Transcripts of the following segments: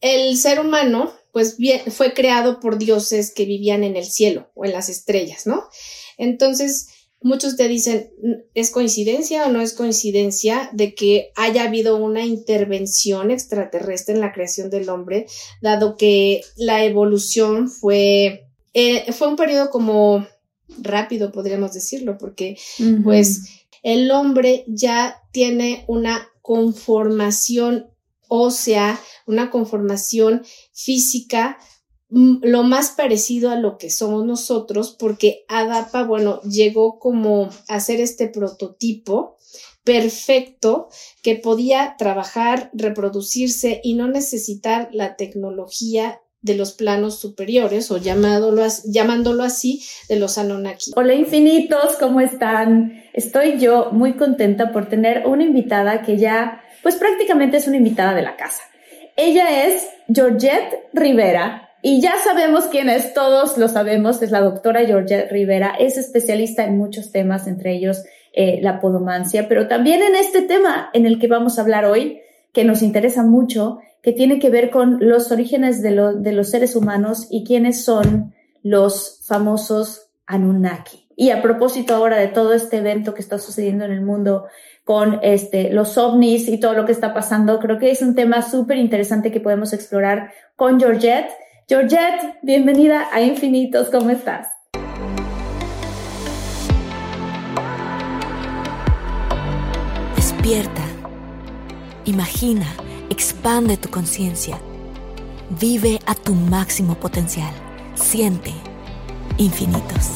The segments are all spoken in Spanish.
El ser humano, pues bien, fue creado por dioses que vivían en el cielo o en las estrellas, ¿no? Entonces, muchos te dicen, ¿es coincidencia o no es coincidencia de que haya habido una intervención extraterrestre en la creación del hombre, dado que la evolución fue, eh, fue un periodo como rápido, podríamos decirlo, porque pues el hombre ya tiene una conformación ósea, una conformación física mm, lo más parecido a lo que somos nosotros, porque Adapa, bueno, llegó como a ser este prototipo perfecto que podía trabajar, reproducirse y no necesitar la tecnología de los planos superiores o llamándolo, llamándolo así de los Anunnaki. Hola infinitos, ¿cómo están? Estoy yo muy contenta por tener una invitada que ya pues prácticamente es una invitada de la casa. Ella es Georgette Rivera y ya sabemos quién es, todos lo sabemos, es la doctora Georgette Rivera, es especialista en muchos temas, entre ellos eh, la podomancia, pero también en este tema en el que vamos a hablar hoy, que nos interesa mucho, que tiene que ver con los orígenes de, de los seres humanos y quiénes son los famosos Anunnaki. Y a propósito ahora de todo este evento que está sucediendo en el mundo con este, los ovnis y todo lo que está pasando. Creo que es un tema súper interesante que podemos explorar con Georgette. Georgette, bienvenida a Infinitos, ¿cómo estás? Despierta, imagina, expande tu conciencia, vive a tu máximo potencial, siente infinitos.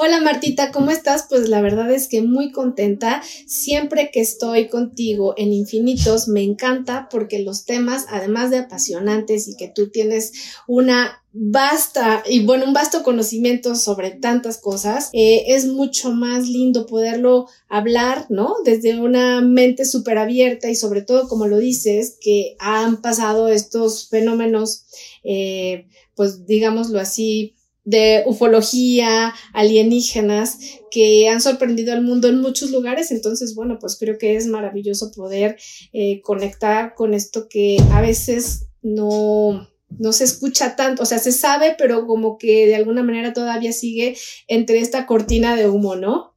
Hola Martita, ¿cómo estás? Pues la verdad es que muy contenta. Siempre que estoy contigo en Infinitos me encanta porque los temas, además de apasionantes y que tú tienes una vasta y bueno, un vasto conocimiento sobre tantas cosas, eh, es mucho más lindo poderlo hablar, ¿no? Desde una mente súper abierta y sobre todo, como lo dices, que han pasado estos fenómenos, eh, pues digámoslo así, de ufología, alienígenas, que han sorprendido al mundo en muchos lugares. Entonces, bueno, pues creo que es maravilloso poder eh, conectar con esto que a veces no, no se escucha tanto, o sea, se sabe, pero como que de alguna manera todavía sigue entre esta cortina de humo, ¿no?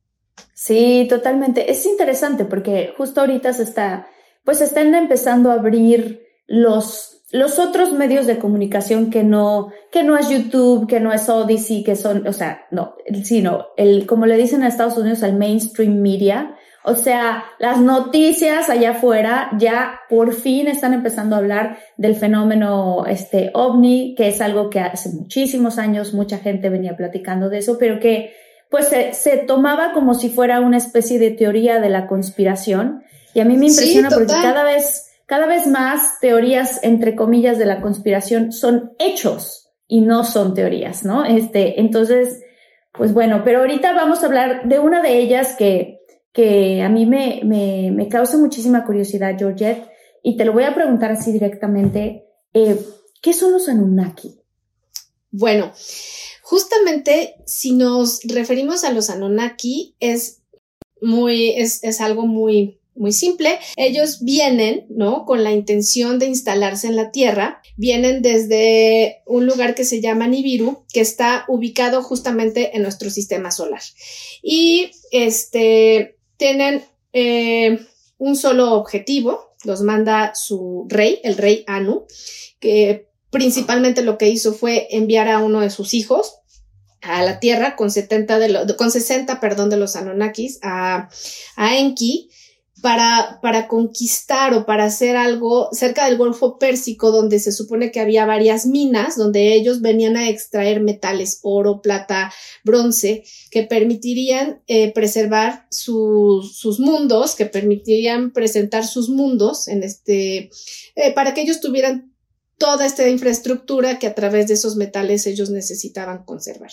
Sí, totalmente. Es interesante porque justo ahorita se está, pues están empezando a abrir los los otros medios de comunicación que no, que no es YouTube, que no es Odyssey, que son, o sea, no, sino el, como le dicen a Estados Unidos, al mainstream media, o sea, las noticias allá afuera ya por fin están empezando a hablar del fenómeno este ovni, que es algo que hace muchísimos años mucha gente venía platicando de eso, pero que pues se, se tomaba como si fuera una especie de teoría de la conspiración. Y a mí me impresiona porque cada vez cada vez más teorías, entre comillas, de la conspiración son hechos y no son teorías, ¿no? Este, entonces, pues bueno, pero ahorita vamos a hablar de una de ellas que, que a mí me, me, causa muchísima curiosidad, Georgette, y te lo voy a preguntar así directamente. Eh, ¿Qué son los Anunnaki? Bueno, justamente si nos referimos a los Anunnaki, es muy, es, es algo muy muy simple. Ellos vienen, ¿no? Con la intención de instalarse en la Tierra. Vienen desde un lugar que se llama Nibiru, que está ubicado justamente en nuestro sistema solar. Y este, tienen eh, un solo objetivo, los manda su rey, el rey Anu, que principalmente lo que hizo fue enviar a uno de sus hijos a la Tierra con 70 de con 60, perdón, de los Anunnakis a, a Enki para, para conquistar o para hacer algo cerca del Golfo Pérsico, donde se supone que había varias minas, donde ellos venían a extraer metales, oro, plata, bronce, que permitirían eh, preservar sus mundos, que permitirían presentar sus mundos en este, eh, para que ellos tuvieran toda esta infraestructura que a través de esos metales ellos necesitaban conservar.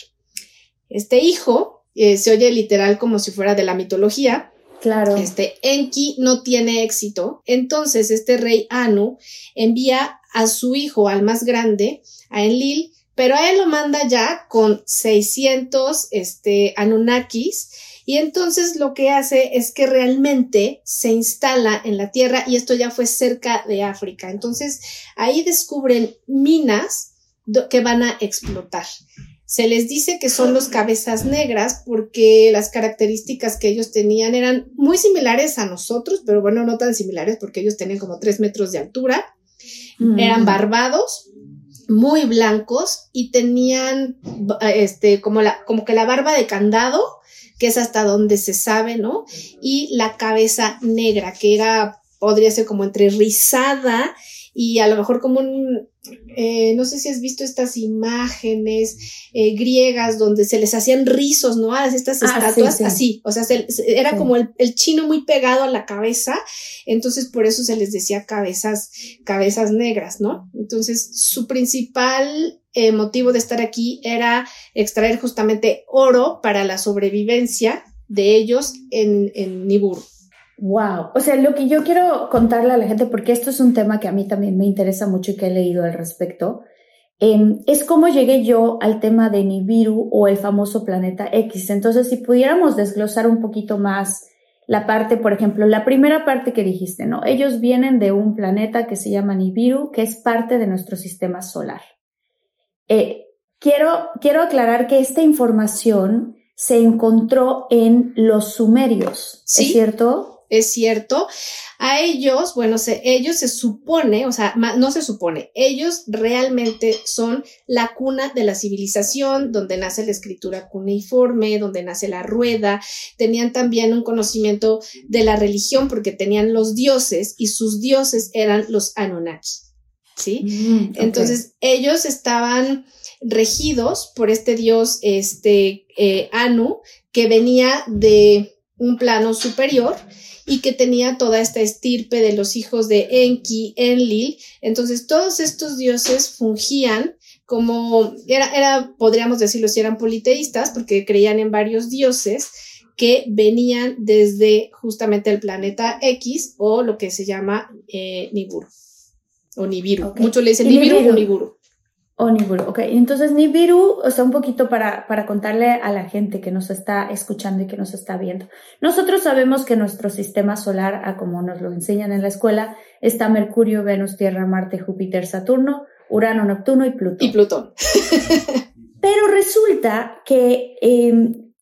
Este hijo eh, se oye literal como si fuera de la mitología, Claro. Este Enki no tiene éxito. Entonces, este rey Anu envía a su hijo, al más grande, a Enlil, pero a él lo manda ya con 600 este, Anunnakis. Y entonces lo que hace es que realmente se instala en la tierra y esto ya fue cerca de África. Entonces ahí descubren minas que van a explotar. Se les dice que son los cabezas negras porque las características que ellos tenían eran muy similares a nosotros, pero bueno, no tan similares porque ellos tenían como tres metros de altura. Mm. Eran barbados, muy blancos y tenían este como la como que la barba de candado que es hasta donde se sabe, ¿no? Y la cabeza negra, que era, podría ser como entre rizada y a lo mejor como un, eh, no sé si has visto estas imágenes eh, griegas donde se les hacían rizos, ¿no? A estas ah, estatuas, así, o sea, era como el, chino muy pegado a la cabeza, entonces por eso se les decía cabezas, cabezas negras, ¿no? Entonces su principal eh, motivo de estar aquí era extraer justamente oro para la sobrevivencia de ellos en, en. Wow, o sea, lo que yo quiero contarle a la gente, porque esto es un tema que a mí también me interesa mucho y que he leído al respecto, em, es cómo llegué yo al tema de Nibiru o el famoso planeta X. Entonces, si pudiéramos desglosar un poquito más la parte, por ejemplo, la primera parte que dijiste, ¿no? Ellos vienen de un planeta que se llama Nibiru, que es parte de nuestro sistema solar. Eh, quiero, quiero aclarar que esta información se encontró en los sumerios, ¿es cierto? Es cierto. A ellos, bueno, ellos se supone, o sea, no se supone, ellos realmente son la cuna de la civilización, donde nace la escritura cuneiforme, donde nace la rueda. Tenían también un conocimiento de la religión porque tenían los dioses y sus dioses eran los Anunnaki. ¿Sí? Mm, Entonces, ellos estaban regidos por este dios, este eh, Anu, que venía de un plano superior y que tenía toda esta estirpe de los hijos de Enki, Enlil. Entonces, todos estos dioses fungían como, era, era, podríamos decirlo si eran politeístas, porque creían en varios dioses que venían desde justamente el planeta X o lo que se llama eh, Niburu o Nibiru. Muchos le dicen Nibiru o Niburu. O Nibiru, ok. Entonces Nibiru, o sea, un poquito para, para contarle a la gente que nos está escuchando y que nos está viendo. Nosotros sabemos que nuestro sistema solar, a como nos lo enseñan en la escuela, está Mercurio, Venus, Tierra, Marte, Júpiter, Saturno, Urano, Neptuno y Plutón. Y Plutón. Pero resulta que, em,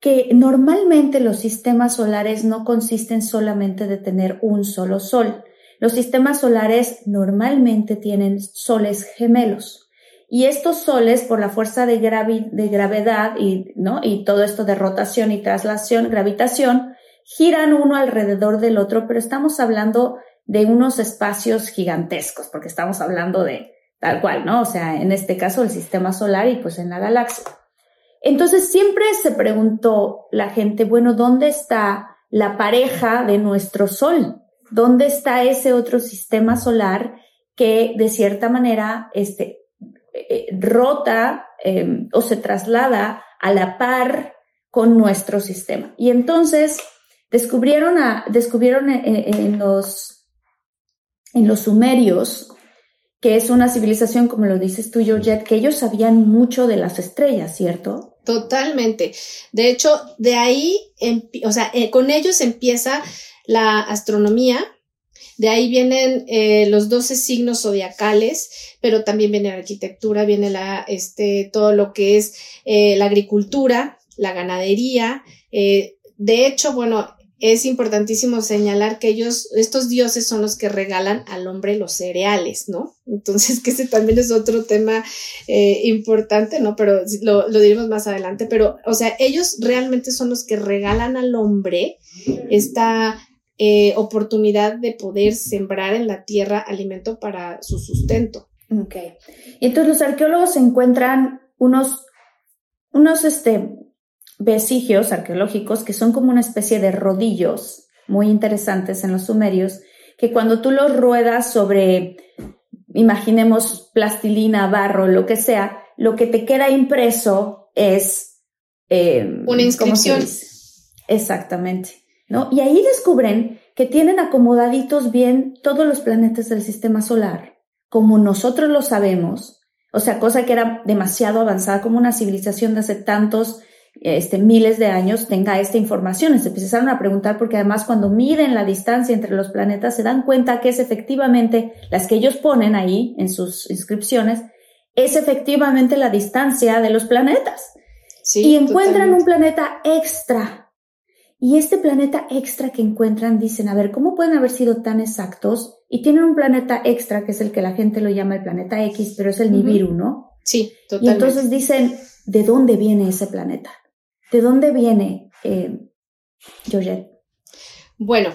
que normalmente los sistemas solares no consisten solamente de tener un solo sol. Los sistemas solares normalmente tienen soles gemelos. Y estos soles, por la fuerza de, de gravedad y, ¿no? y todo esto de rotación y traslación, gravitación, giran uno alrededor del otro, pero estamos hablando de unos espacios gigantescos, porque estamos hablando de tal cual, ¿no? O sea, en este caso el sistema solar y pues en la galaxia. Entonces siempre se preguntó la gente, bueno, ¿dónde está la pareja de nuestro Sol? ¿Dónde está ese otro sistema solar que de cierta manera este, eh, rota em, o se traslada a la par con nuestro sistema. Y entonces descubrieron, a, descubrieron en, los, en los sumerios, que es una civilización, como lo dices tú, Georgette, que ellos sabían mucho de las estrellas, ¿cierto? Totalmente. De hecho, de ahí, o sea, eh, con ellos empieza la astronomía, de ahí vienen eh, los 12 signos zodiacales, pero también viene la arquitectura, viene la, este, todo lo que es eh, la agricultura, la ganadería. Eh, de hecho, bueno, es importantísimo señalar que ellos, estos dioses son los que regalan al hombre los cereales, ¿no? Entonces, que ese también es otro tema importante, ¿no? Pero lo, lo, diremos más adelante, pero, o sea, ellos realmente son los que regalan al hombre esta eh, oportunidad de poder sembrar en la tierra alimento para su sustento. Ok. Y entonces los arqueólogos encuentran unos, unos, este, vestigios arqueológicos que son como una especie de rodillos muy interesantes en los sumerios, que cuando tú los ruedas sobre, imaginemos, plastilina, barro, lo que sea, lo que te queda impreso es... Eh, una inscripción. Exactamente. ¿No? Y ahí descubren que tienen acomodaditos bien todos los planetas del sistema solar, como nosotros lo sabemos, o sea, cosa que era demasiado avanzada, como una civilización de hace tantos este, miles de años tenga esta información. Se empezaron a preguntar porque además cuando miden la distancia entre los planetas se dan cuenta que es efectivamente las que ellos ponen ahí en sus inscripciones, es efectivamente la distancia de los planetas. y encuentran un planeta extra. Y este planeta extra que encuentran dicen, a ver, ¿cómo pueden haber sido tan exactos? Y tienen un planeta extra que es el que la gente lo llama el planeta X, pero es el Nibiru, ¿no? Sí, totalmente. Y entonces dicen, ¿de dónde viene ese planeta? ¿De dónde viene, eh, Georgette? Bueno,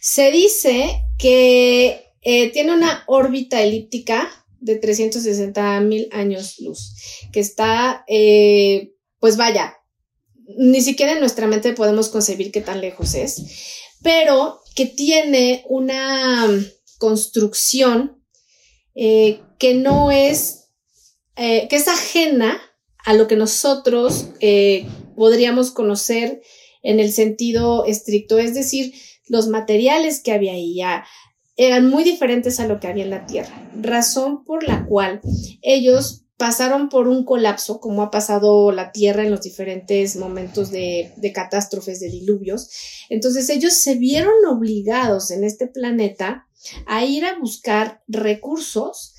se dice que eh, tiene una órbita elíptica de 360 mil años luz, que está, eh, pues vaya, ni siquiera en nuestra mente podemos concebir qué tan lejos es, pero que tiene una construcción eh, que no es, que es ajena a lo que nosotros podríamos conocer en el sentido estricto, es decir, los materiales que había ahí ya eran muy diferentes a lo que había en la Tierra, razón por la cual ellos pasaron por un colapso, como ha pasado la Tierra en los diferentes momentos de, de, catástrofes, de diluvios. Entonces ellos se vieron obligados en este planeta a ir a buscar recursos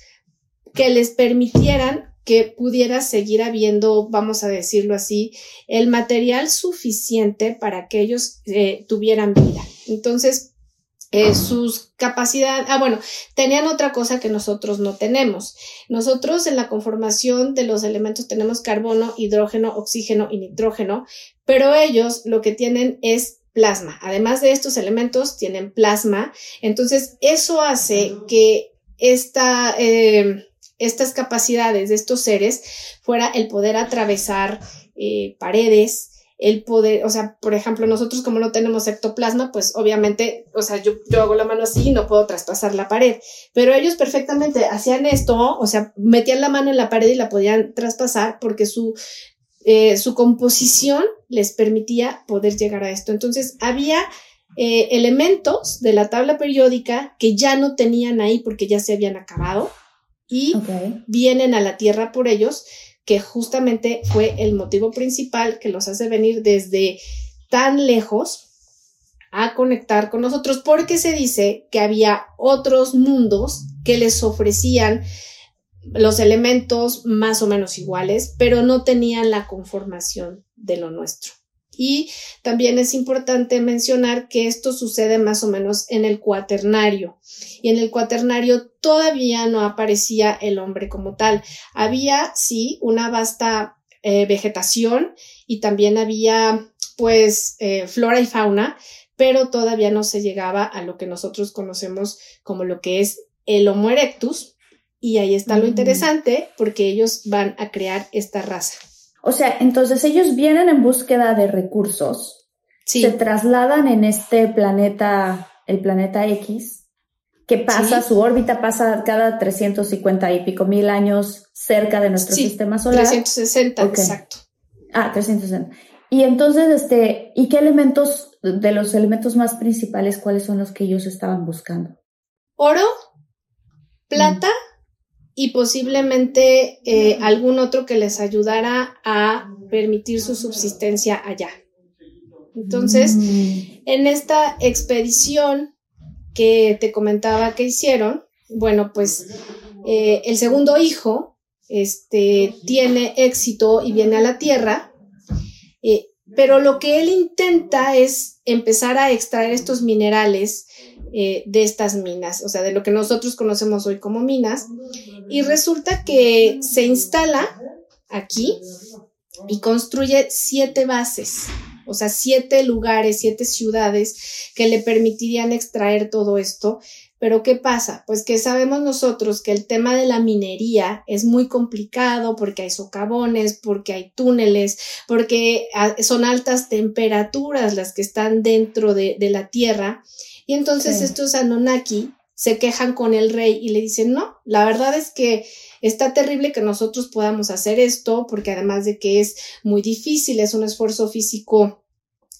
que les permitieran que pudiera seguir habiendo, vamos a decirlo así, el material suficiente para que ellos eh, tuvieran vida. Entonces, eh, sus capacidades, ah, bueno, tenían otra cosa que nosotros no tenemos. Nosotros en la conformación de los elementos tenemos carbono, hidrógeno, oxígeno y nitrógeno, pero ellos lo que tienen es plasma. Además de estos elementos, tienen plasma. Entonces, eso hace que esta, eh, estas capacidades de estos seres fuera el poder atravesar eh, paredes, el poder, o sea, por ejemplo, nosotros como no tenemos ectoplasma, pues obviamente, o sea, yo, yo hago la mano así y no puedo traspasar la pared, pero ellos perfectamente hacían esto, o sea, metían la mano en la pared y la podían traspasar porque su, eh, su composición les permitía poder llegar a esto. Entonces, había eh, elementos de la tabla periódica que ya no tenían ahí porque ya se habían acabado y vienen a la Tierra por ellos, que justamente fue el motivo principal que los hace venir desde tan lejos a conectar con nosotros, porque se dice que había otros mundos que les ofrecían los elementos más o menos iguales, pero no tenían la conformación de lo nuestro. Y también es importante mencionar que esto sucede más o menos en el cuaternario. Y en el cuaternario todavía no aparecía el hombre como tal. Había, sí, una vasta eh, vegetación y también había, pues, eh, flora y fauna, pero todavía no se llegaba a lo que nosotros conocemos como lo que es el Homo erectus. Y ahí está lo mm. interesante porque ellos van a crear esta raza. O sea, entonces ellos vienen en búsqueda de recursos, se trasladan en este planeta, el planeta X, que pasa, su órbita pasa cada 350 y pico mil años cerca de nuestro sistema solar. 360, exacto. Ah, 360. Y entonces, este, ¿y qué elementos, de los elementos más principales, cuáles son los que ellos estaban buscando? Oro, plata, y posiblemente eh, algún otro que les ayudara a permitir su subsistencia allá. Entonces, mm. en esta expedición que te comentaba que hicieron, bueno, pues eh, el segundo hijo este, tiene éxito y viene a la Tierra, eh, pero lo que él intenta es empezar a extraer estos minerales eh, de estas minas, o sea, de lo que nosotros conocemos hoy como minas, y resulta que se instala aquí y construye siete bases, o sea, siete lugares, siete ciudades que le permitirían extraer todo esto. Pero ¿qué pasa? Pues que sabemos nosotros que el tema de la minería es muy complicado porque hay socavones, porque hay túneles, porque ah, son altas temperaturas las que están dentro de, la tierra. Y entonces estos Anunnaki se quejan con el rey y le dicen, no, la verdad es que está terrible que nosotros podamos hacer esto porque además de que es muy difícil, es un esfuerzo físico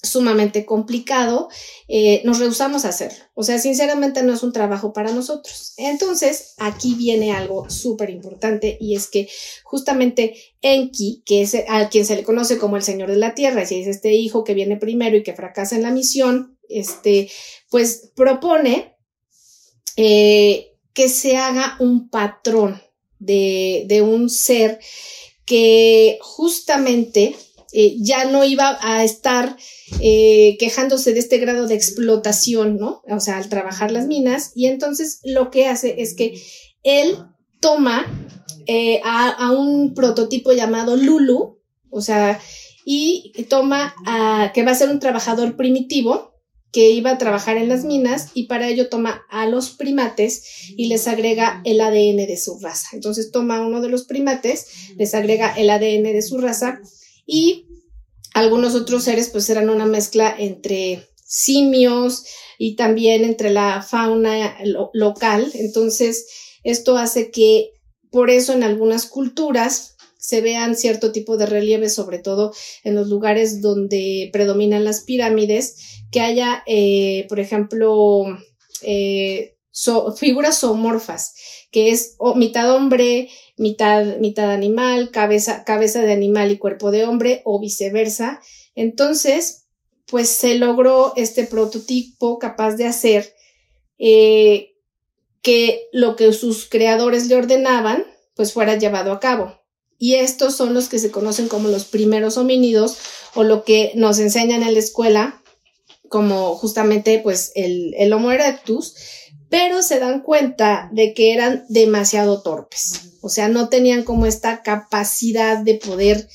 sumamente complicado, eh, nos rehusamos a hacerlo. O sea, sinceramente no es un trabajo para nosotros. Entonces, aquí viene algo súper importante y es que justamente Enki, que es a quien se le conoce como el Señor de la Tierra, y es este hijo que viene primero y que fracasa en la misión, este, pues propone eh, que se haga un patrón de, de un ser que justamente eh, ya no iba a estar eh, quejándose de este grado de explotación, ¿no? O sea, al trabajar las minas. Y entonces lo que hace es que él toma eh, a, un prototipo llamado Lulu, o sea, y toma a, que va a ser un trabajador primitivo que iba a trabajar en las minas y para ello toma a los primates y les agrega el ADN de su raza. Entonces toma uno de los primates, les agrega el ADN de su raza y algunos otros seres pues eran una mezcla entre simios y también entre la fauna local. Entonces, esto hace que por eso en algunas culturas se vean cierto tipo de relieves, sobre todo en los lugares donde predominan las pirámides, que haya, eh, por ejemplo, eh, figuras zoomorfas, que es mitad hombre, mitad, mitad animal, cabeza, cabeza de animal y cuerpo de hombre, o viceversa. Entonces, pues se logró este prototipo capaz de hacer eh, que lo que sus creadores le ordenaban, pues fuera llevado a cabo. Y estos son los que se conocen como los primeros homínidos o lo que nos enseñan en la escuela como justamente pues el, el Homo erectus, pero se dan cuenta de que eran demasiado torpes, o sea, no tenían como esta capacidad de poder,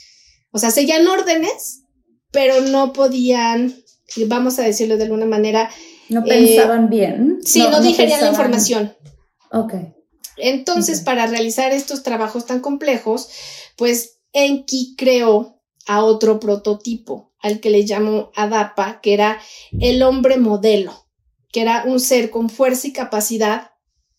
o sea, seguían órdenes, pero no podían, vamos a decirlo de alguna manera. No pensaban bien. Sí, no, digerían la información. Ok. Entonces, para realizar estos trabajos tan complejos, pues Enki creó a otro prototipo, al que le llamó Adapa, que era el hombre modelo que era un ser con fuerza y capacidad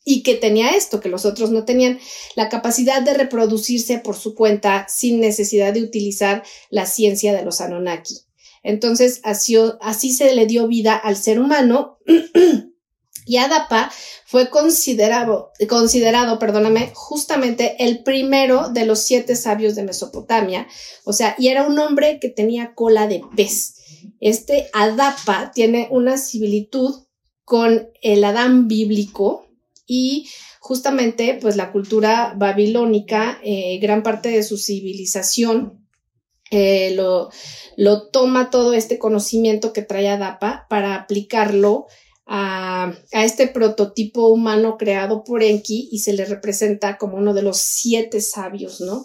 y que tenía esto que los otros no tenían, la capacidad de reproducirse por su cuenta sin necesidad de utilizar la ciencia de los Anunnaki. Entonces, así, así se le dio vida al ser humano y Adapa fue considerado, considerado, perdóname, justamente el primero de los siete sabios de Mesopotamia, o sea, y era un hombre que tenía cola de pez. Este Adapa tiene una similitud con el Adán bíblico y justamente pues la cultura babilónica, eh, gran parte de su civilización eh, lo, lo, toma todo este conocimiento que trae Adapa para aplicarlo a, a, este prototipo humano creado por Enki y se le representa como uno de los siete sabios, ¿no?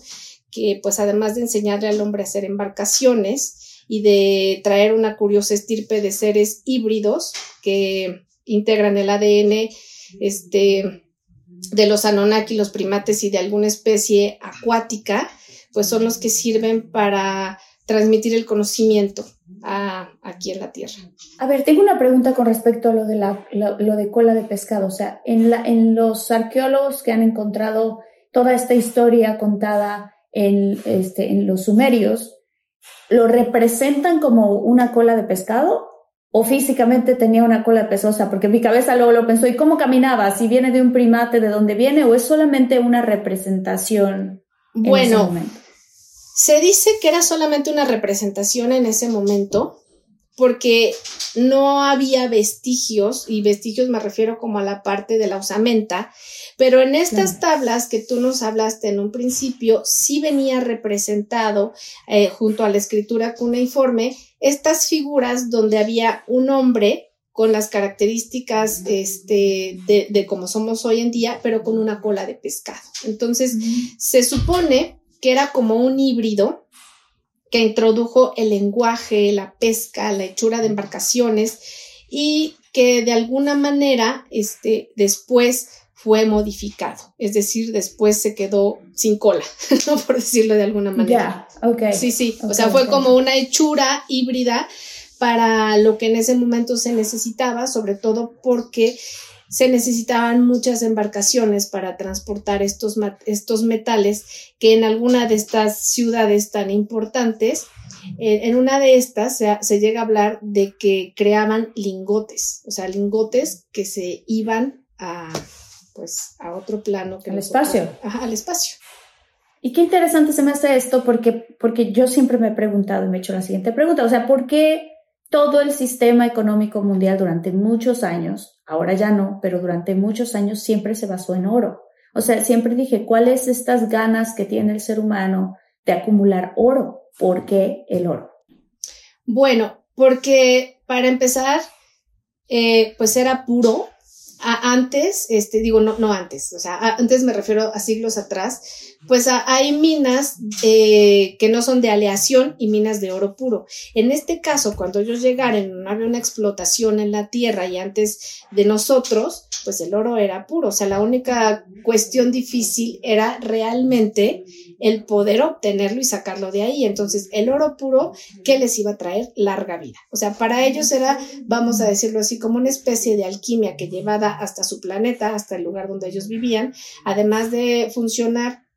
Que pues además de enseñarle al hombre a hacer embarcaciones y de traer una curiosa estirpe de seres híbridos que integran el ADN este, de los Anunnaki, los primates y de alguna especie acuática, pues son los que sirven para transmitir el conocimiento aquí en la Tierra. A ver, tengo una pregunta con respecto a lo de, la, lo, de cola de pescado. O sea, en, los arqueólogos que han encontrado toda esta historia contada en, este, en los sumerios, ¿lo representan como una cola de pescado o físicamente tenía una cola pesosa, porque mi cabeza luego lo pensó, ¿y cómo caminaba? ¿Si viene de un primate, de dónde viene? ¿O es solamente una representación? Bueno, se dice que era solamente una representación en ese momento, porque no había vestigios, y vestigios me refiero como a la parte de la osamenta, pero en estas tablas que tú nos hablaste en un principio, sí venía representado eh, junto a la escritura cuneiforme estas figuras donde había un hombre con las características este, de, de como somos hoy en día, pero con una cola de pescado. Entonces, se supone que era como un híbrido que introdujo el lenguaje, la pesca, la hechura de embarcaciones y que de alguna manera este, después fue modificado, es decir, después se quedó sin cola, por decirlo de alguna manera. Sí, sí, o sea, fue como una hechura híbrida para lo que en ese momento se necesitaba, sobre todo porque se necesitaban muchas embarcaciones para transportar estos, estos metales que en alguna de estas ciudades tan importantes, en una de estas se, se, llega a hablar de que creaban lingotes, o sea, lingotes que se iban a, pues, a otro plano. Que al espacio. Ajá, al espacio. Y qué interesante se me hace esto porque, porque yo siempre me he preguntado y me he hecho la siguiente pregunta, o sea, ¿por qué todo el sistema económico mundial durante muchos años, ahora ya no, pero durante muchos años siempre se basó en oro. O sea, siempre dije, ¿cuáles estas ganas que tiene el ser humano de acumular oro? ¿Por qué el oro? Bueno, porque para empezar, eh, pues era puro, antes, este, digo, no, no antes, o sea, antes me refiero a siglos atrás, pues hay minas eh, que no son de aleación y minas de oro puro. En este caso, cuando ellos llegaron, no había una explotación en la tierra y antes de nosotros, pues el oro era puro. O sea, la única cuestión difícil era realmente el poder obtenerlo y sacarlo de ahí. Entonces, el oro puro, ¿qué les iba a traer? Larga vida. O sea, para ellos era, vamos a decirlo así, como una especie de alquimia que llevada hasta su planeta, hasta el lugar donde ellos vivían, además de funcionar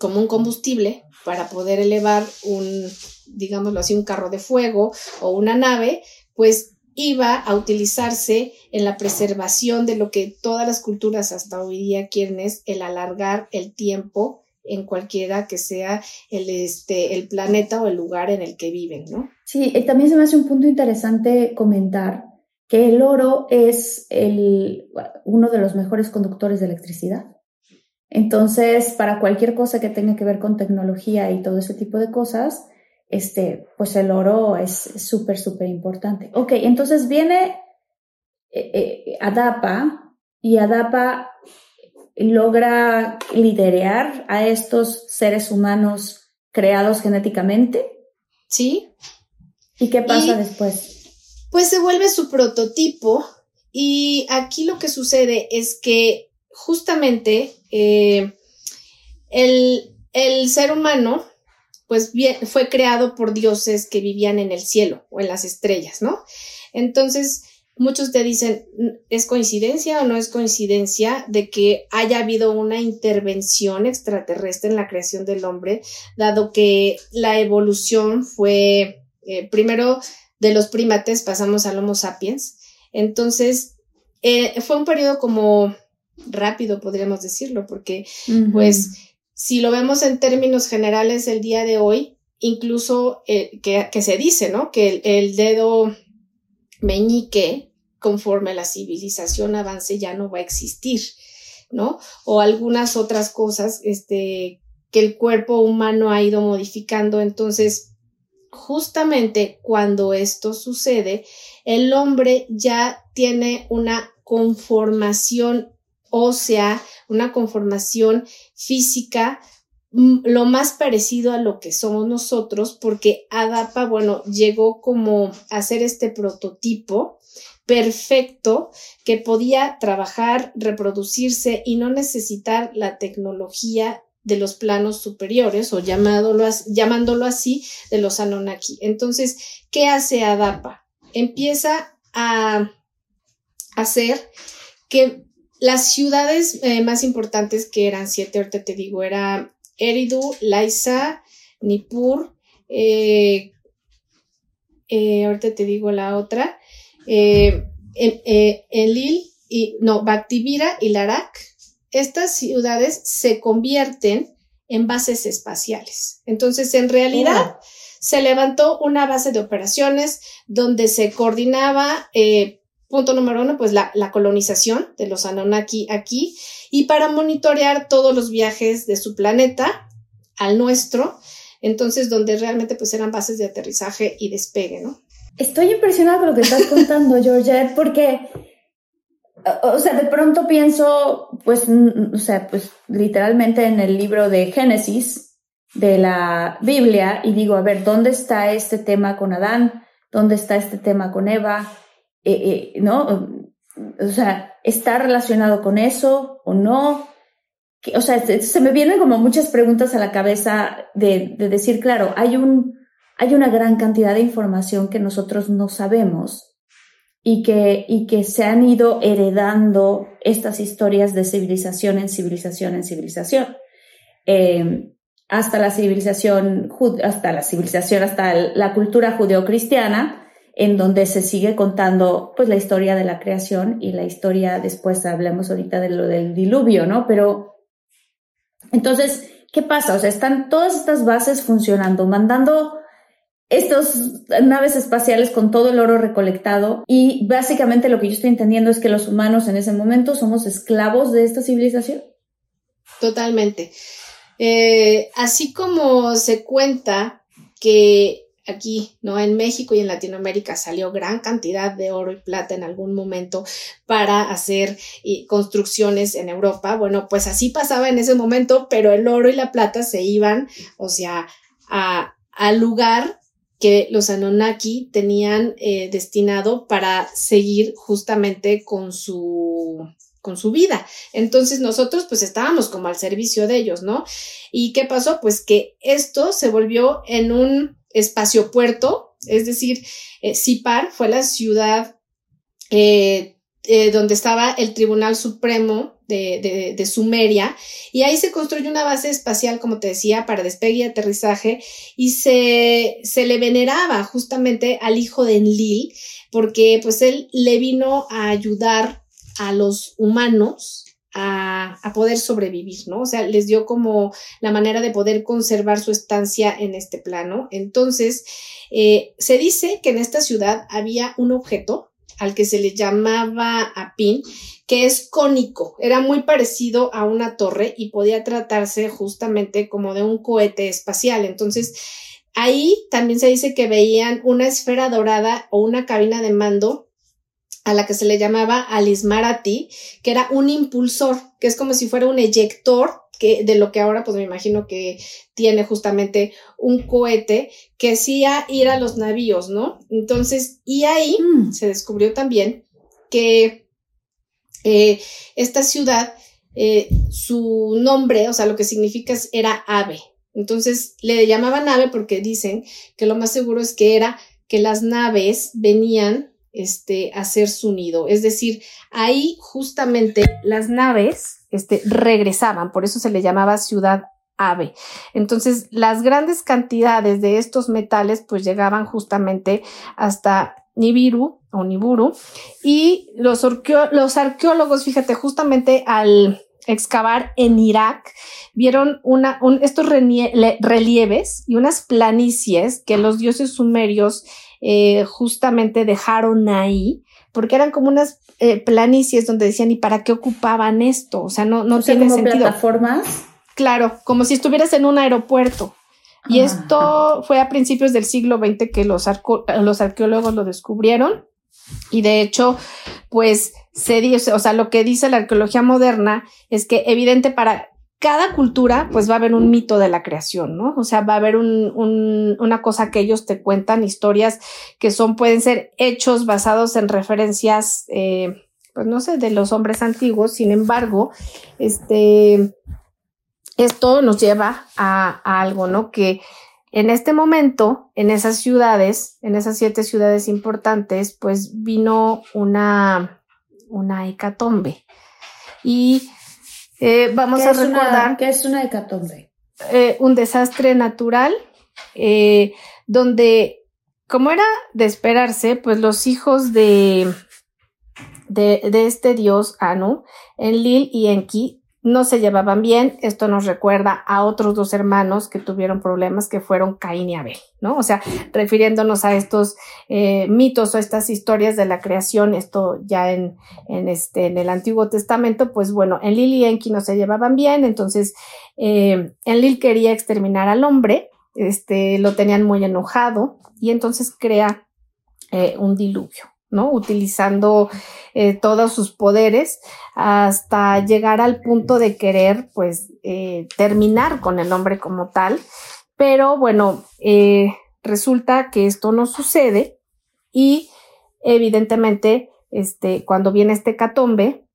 como un combustible para poder elevar un, digámoslo así, un carro de fuego o una nave, pues iba a utilizarse en la preservación de lo que todas las culturas hasta hoy día quieren es el alargar el tiempo en cualquiera que sea el, este, el planeta o el lugar en el que viven, ¿no? Sí, también se me hace un punto interesante comentar que el oro es el, uno de los mejores conductores de electricidad. Entonces, para cualquier cosa que tenga que ver con tecnología y todo ese tipo de cosas, este, pues el oro es súper, súper importante. Ok, entonces viene eh, eh, Adapa y Adapa logra liderar a estos seres humanos creados genéticamente. Sí. ¿Y qué pasa después? Pues se vuelve su prototipo y aquí lo que sucede es que justamente eh, el, el, ser humano pues bien, fue creado por dioses que vivían en el cielo o en las estrellas, ¿no? Entonces, Muchos te dicen, ¿es coincidencia o no es coincidencia de que haya habido una intervención extraterrestre en la creación del hombre, dado que la evolución fue, eh, primero de los primates pasamos al Homo sapiens? Entonces, eh, fue un periodo como rápido, podríamos decirlo, porque pues si lo vemos en términos generales el día de hoy, incluso eh, que, que, se dice, ¿no? Que el, el dedo meñique conforme la civilización avance ya no va a existir, ¿no? O algunas otras cosas, este, que el cuerpo humano ha ido modificando. Entonces, justamente cuando esto sucede, el hombre ya tiene una conformación ósea, una conformación física mm, lo más parecido a lo que somos nosotros, porque Adapa, bueno, llegó como a ser este prototipo perfecto que podía trabajar, reproducirse y no necesitar la tecnología de los planos superiores o llamándolo así de los Anunnaki. Entonces, ¿qué hace Adapa? Empieza a hacer que las ciudades eh, más importantes que eran siete, ahorita te digo, era Eridu, Laisa, Nippur, eh, eh, ahorita te digo la otra, Lille y no, Bactivira y Larak, estas ciudades se convierten en bases espaciales. Entonces, en realidad, se levantó una base de operaciones donde se coordinaba, eh, punto número uno, pues la, colonización de los Anunnaki aquí y para monitorear todos los viajes de su planeta al nuestro, entonces donde realmente pues eran bases de aterrizaje y despegue, ¿no? Estoy impresionada con lo que estás contando, Georgette, porque o sea, de pronto pienso, pues, o sea, pues literalmente en el libro de Génesis de la Biblia y digo, a ver, ¿dónde está este tema con Adán? ¿Dónde está este tema con Eva? Eh, eh, ¿No? O sea, ¿está relacionado con eso o no? O sea, se, me vienen como muchas preguntas a la cabeza de, de decir, claro, hay, un, hay una gran cantidad de información que nosotros no sabemos y que, y que se han ido heredando estas historias de civilización en civilización en civilización. Eh, hasta la civilización, hasta la civilización, hasta la cultura judeocristiana, en donde se sigue contando pues la historia de la creación y la historia, después hablemos ahorita de lo del diluvio, ¿no? Pero entonces, ¿qué pasa? O sea, están todas estas bases funcionando, mandando estas naves espaciales con todo el oro recolectado y básicamente lo que yo estoy entendiendo es que los humanos en ese momento somos esclavos de esta civilización. Totalmente. Eh, así como se cuenta que aquí, ¿no? En México y en Latinoamérica salió gran cantidad de oro y plata en algún momento para hacer construcciones en Europa. Bueno, pues así pasaba en ese momento, pero el oro y la plata se iban, o sea, al lugar que los Anunnaki tenían eh, destinado para seguir justamente con su con su vida. Entonces nosotros pues estábamos como al servicio de ellos, ¿no? ¿Y qué pasó? Pues que esto se volvió en un espacio puerto, es decir, eh, Sipar fue la ciudad eh, eh, donde estaba el Tribunal Supremo de, de, Sumeria, y ahí se construyó una base espacial, como te decía, para despegue y aterrizaje, y se, se le veneraba justamente al hijo de Enlil, porque pues él le vino a ayudar a los humanos a, poder sobrevivir, ¿no? O sea, les dio como la manera de poder conservar su estancia en este plano. Entonces, eh, se dice que en esta ciudad había un objeto al que se le llamaba Apin, que es cónico, era muy parecido a una torre y podía tratarse justamente como de un cohete espacial. Entonces, ahí también se dice que veían una esfera dorada o una cabina de mando a la que se le llamaba Alismarati, que era un impulsor, que es como si fuera un eyector que de lo que ahora pues me imagino que tiene justamente un cohete que hacía ir a los navíos, ¿no? Entonces, y ahí mm. se descubrió también que eh, esta ciudad, eh, su nombre, o sea, lo que significa era ave. Entonces le llamaban ave porque dicen que lo más seguro es que era que las naves venían este, hacer su nido. Es decir, ahí justamente las naves este, regresaban, por eso se le llamaba ciudad ave. Entonces, las grandes cantidades de estos metales pues llegaban justamente hasta Nibiru o Niburu y los, los arqueólogos, fíjate, justamente al excavar en Irak, vieron una, estos relieves y unas planicies que los dioses sumerios eh, justamente dejaron ahí, porque eran como unas eh, planicies donde decían, ¿y para qué ocupaban esto? O sea, no, no tiene como sentido. plataformas? Claro, como si estuvieras en un aeropuerto. Y esto fue a principios del siglo XX que los, los arqueólogos lo descubrieron. Y de hecho, pues se dice, o sea, lo que dice la arqueología moderna es que evidente para cada cultura, pues va a haber un mito de la creación, ¿no? O sea, va a haber un, un, una cosa que ellos te cuentan, historias que son, pueden ser hechos basados en referencias, eh, pues no sé, de los hombres antiguos. Sin embargo, este, esto nos lleva a, a algo, ¿no? Que en este momento, en esas ciudades, en esas siete ciudades importantes, pues vino una, una hecatombe. Y eh, vamos a recordar. que es una hecatombe? Eh, un desastre natural, eh, donde, como era de esperarse, pues los hijos de, de, de este dios Anu, Enlil y Enki, no se llevaban bien. Esto nos recuerda a otros dos hermanos que tuvieron problemas, que fueron Caín y Abel, ¿no? O sea, refiriéndonos a estos eh, mitos o estas historias de la creación, esto ya en, en, este, en el Antiguo Testamento, pues bueno, Enlil y Enki no se llevaban bien, entonces eh, Enlil quería exterminar al hombre, este, lo tenían muy enojado y entonces crea eh, un diluvio. ¿No? Utilizando eh, todos sus poderes hasta llegar al punto de querer, pues, eh, terminar con el hombre como tal. Pero bueno, eh, resulta que esto no sucede y evidentemente, este, cuando viene este catombe,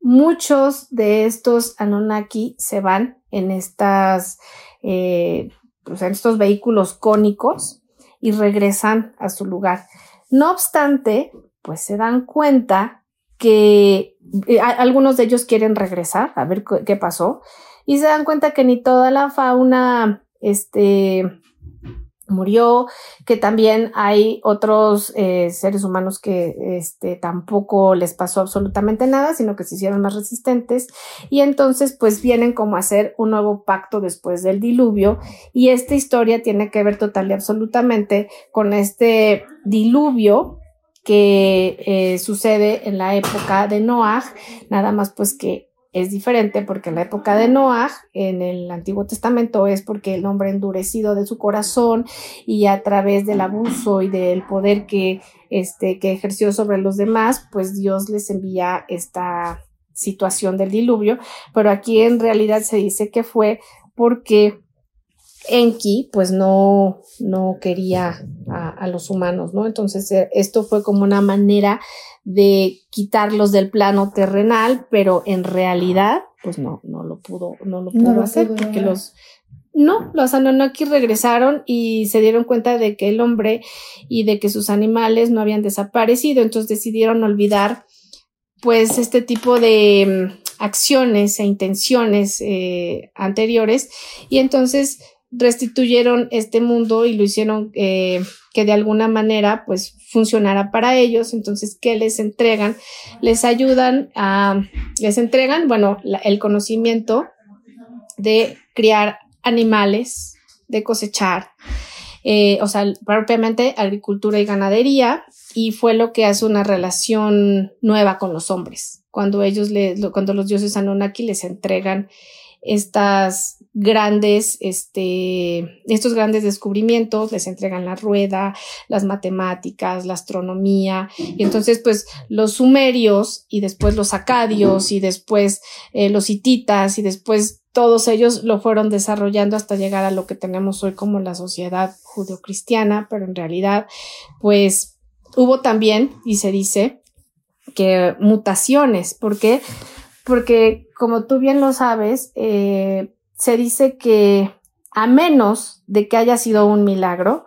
muchos de estos Anunnaki se van en estas, pues en estos vehículos cónicos y regresan a su lugar. No obstante, pues se dan cuenta que eh, algunos de ellos quieren regresar a ver qué pasó y se dan cuenta que ni toda la fauna este murió, que también hay otros eh, seres humanos que este, tampoco les pasó absolutamente nada, sino que se hicieron más resistentes. Y entonces pues vienen como a hacer un nuevo pacto después del diluvio. Y esta historia tiene que ver total y absolutamente con este diluvio que eh, sucede en la época de Noah, nada más pues que es diferente porque en la época de Noah, en el Antiguo Testamento, es porque el hombre endurecido de su corazón y a través del abuso y del poder que, este, que ejerció sobre los demás, pues Dios les envía esta situación del diluvio, pero aquí en realidad se dice que fue porque Enki pues no, no quería a, los humanos, ¿no? Entonces eh, esto fue como una manera de quitarlos del plano terrenal, pero en realidad pues no, no lo pudo, no lo pudo hacer porque los, no, los Anunnaki regresaron y se dieron cuenta de que el hombre y de que sus animales no habían desaparecido, entonces decidieron olvidar pues este tipo de mm, acciones e intenciones eh, anteriores. Y entonces restituyeron este mundo y lo hicieron eh, que de alguna manera pues funcionara para ellos. Entonces, ¿qué les entregan? Les ayudan a, les entregan, bueno, el conocimiento de criar animales, de cosechar, eh, o sea, propiamente agricultura y ganadería, y fue lo que hace una relación nueva con los hombres, cuando ellos, le, cuando los dioses Anunnaki les entregan estas grandes, este, estos grandes descubrimientos, les entregan la rueda, las matemáticas, la astronomía, y entonces pues los sumerios y después los acadios y después eh, los hititas y después todos ellos lo fueron desarrollando hasta llegar a lo que tenemos hoy como la sociedad judeocristiana, pero en realidad pues hubo también, y se dice, que mutaciones, porque porque como tú bien lo sabes, eh, se dice que a menos de que haya sido un milagro,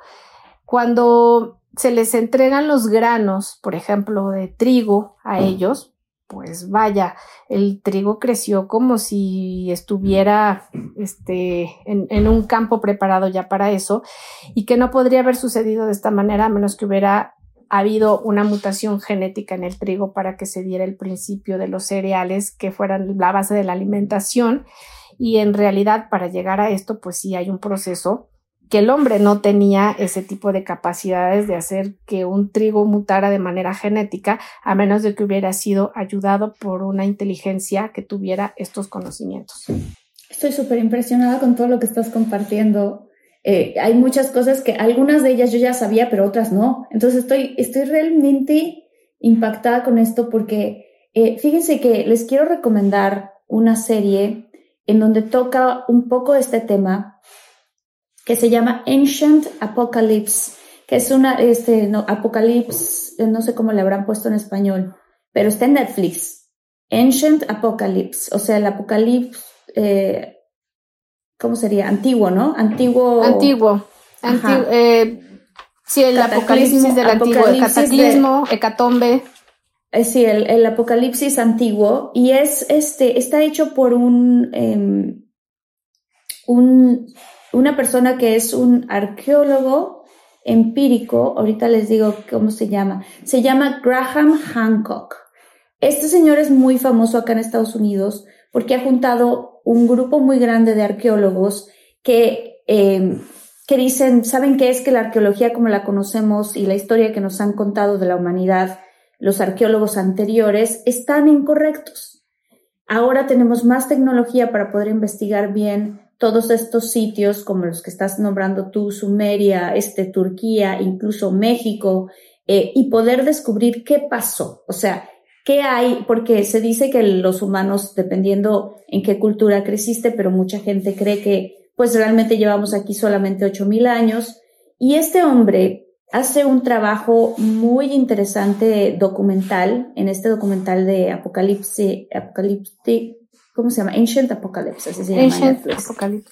cuando se les entregan los granos, por ejemplo, de trigo a ellos, pues vaya, el trigo creció como si estuviera este, en, en, un campo preparado ya para eso y que no podría haber sucedido de esta manera a menos que hubiera habido una mutación genética en el trigo para que se diera el principio de los cereales que fueran la base de la alimentación y en realidad para llegar a esto, pues sí hay un proceso que el hombre no tenía ese tipo de capacidades de hacer que un trigo mutara de manera genética, a menos de que hubiera sido ayudado por una inteligencia que tuviera estos conocimientos. Estoy súper impresionada con todo lo que estás compartiendo. Eh, hay muchas cosas que algunas de ellas yo ya sabía, pero otras no. Entonces estoy, estoy realmente impactada con esto porque eh, fíjense que les quiero recomendar una serie en donde toca un poco este tema que se llama Ancient Apocalypse, que es una, este, no, Apocalypse, no sé cómo le habrán puesto en español, pero está en Netflix. Ancient Apocalypse, o sea, el Apocalipsis, eh, ¿cómo sería? Antiguo, ¿no? Antiguo. Antiguo. Antiguo eh, sí, el apocalipsis del antiguo, cataclismo, hecatombe. Eh, sí, el, Apocalipsis antiguo y es este, está hecho por un, em, un, una persona que es un arqueólogo empírico, ahorita les digo cómo se llama, se llama Graham Hancock. Este señor es muy famoso acá en Estados Unidos porque ha juntado un grupo muy grande de arqueólogos que, em, que dicen, ¿saben qué es que la arqueología como la conocemos y la historia que nos han contado de la humanidad los arqueólogos anteriores están incorrectos? Ahora tenemos más tecnología para poder investigar bien todos estos sitios como los que estás nombrando tú, Sumeria, este, Turquía, incluso México, eh, y poder descubrir qué pasó. O sea, qué hay, porque se dice que los humanos, dependiendo en qué cultura creciste, pero mucha gente cree que pues realmente llevamos aquí solamente 8000 años. Y este hombre hace un trabajo muy interesante documental, en este documental de Apocalipsis, Apocalipsis, ¿cómo se llama? Ancient Apocalypse, así se llama. Ancient Apocalypse.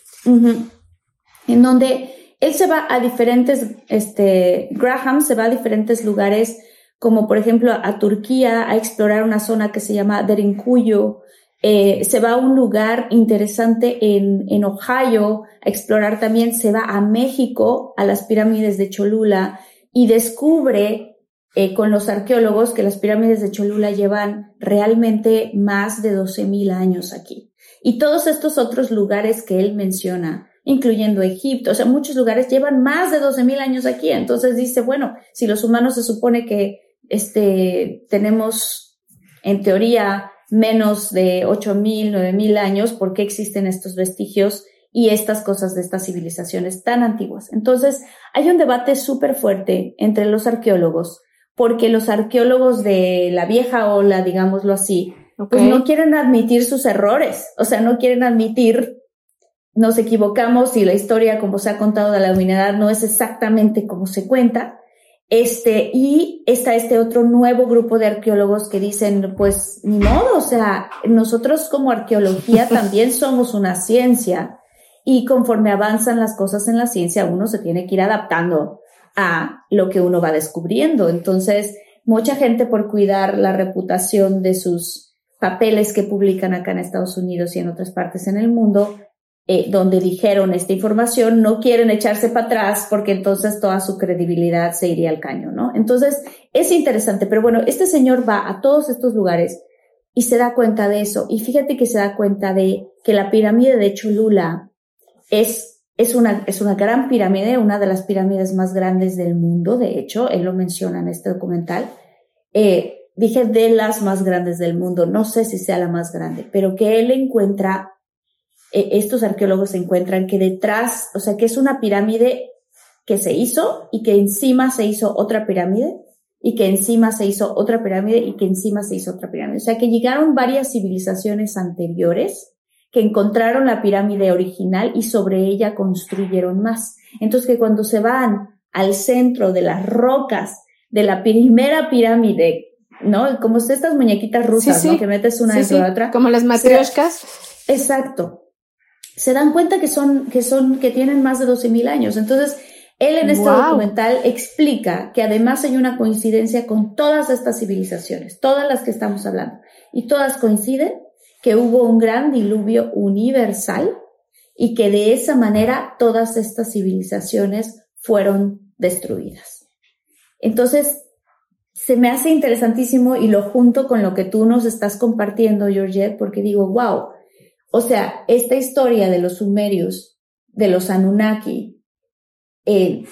En donde él se va a diferentes, este, Graham se va a diferentes lugares, como por ejemplo a Turquía, a explorar una zona que se llama Derinkuyu, eh, se va a un lugar interesante en, en Ohio a explorar también, se va a México, a las pirámides de Cholula y descubre eh, con los arqueólogos que las pirámides de Cholula llevan realmente más de 12.000 años aquí. Y todos estos otros lugares que él menciona, incluyendo Egipto, o sea, muchos lugares llevan más de 12.000 años aquí. Entonces dice, bueno, si los humanos se supone que este, tenemos en teoría menos de 8.000, 9.000 años, ¿por qué existen estos vestigios y estas cosas de estas civilizaciones tan antiguas? Entonces, hay un debate súper fuerte entre los arqueólogos, porque los arqueólogos de la vieja ola, digámoslo así, pues no quieren admitir sus errores, o sea, no quieren admitir, nos equivocamos y la historia como se ha contado de la humanidad no es exactamente como se cuenta, este, y está este otro nuevo grupo de arqueólogos que dicen, pues ni modo, o sea, nosotros como arqueología también somos una ciencia y conforme avanzan las cosas en la ciencia, uno se tiene que ir adaptando a lo que uno va descubriendo. Entonces, mucha gente por cuidar la reputación de sus papeles que publican acá en Estados Unidos y en otras partes en el mundo, eh, donde dijeron esta información, no quieren echarse para atrás porque entonces toda su credibilidad se iría al caño, ¿no? Entonces, es interesante, pero bueno, este señor va a todos estos lugares y se da cuenta de eso. Y fíjate que se da cuenta de que la pirámide de Cholula es, es, una, es una gran pirámide, una de las pirámides más grandes del mundo, de hecho, él lo menciona en este documental. Eh, dije de las más grandes del mundo, no sé si sea la más grande, pero que él encuentra eh, estos arqueólogos encuentran que detrás, o sea, que es una pirámide que se hizo y que encima se hizo otra pirámide y que encima se hizo otra pirámide y que encima se hizo otra pirámide. O sea, que llegaron varias civilizaciones anteriores que encontraron la pirámide original y sobre ella construyeron más. Entonces, que cuando se van al centro de las rocas de la primera pirámide, ¿no? Como estas muñequitas rusas, ¿no? Que metes una dentro de otra. Como las matrioshkas. Exacto se dan cuenta que son, que son, que tienen más de 12.000 años. Entonces, él en este documental explica que además hay una coincidencia con todas estas civilizaciones, todas las que estamos hablando, y todas coinciden que hubo un gran diluvio universal y que de esa manera todas estas civilizaciones fueron destruidas. Entonces, se me hace interesantísimo y lo junto con lo que tú nos estás compartiendo, Georgette, porque digo, wow, o sea, esta historia de los sumerios, de los Anunnaki, eh,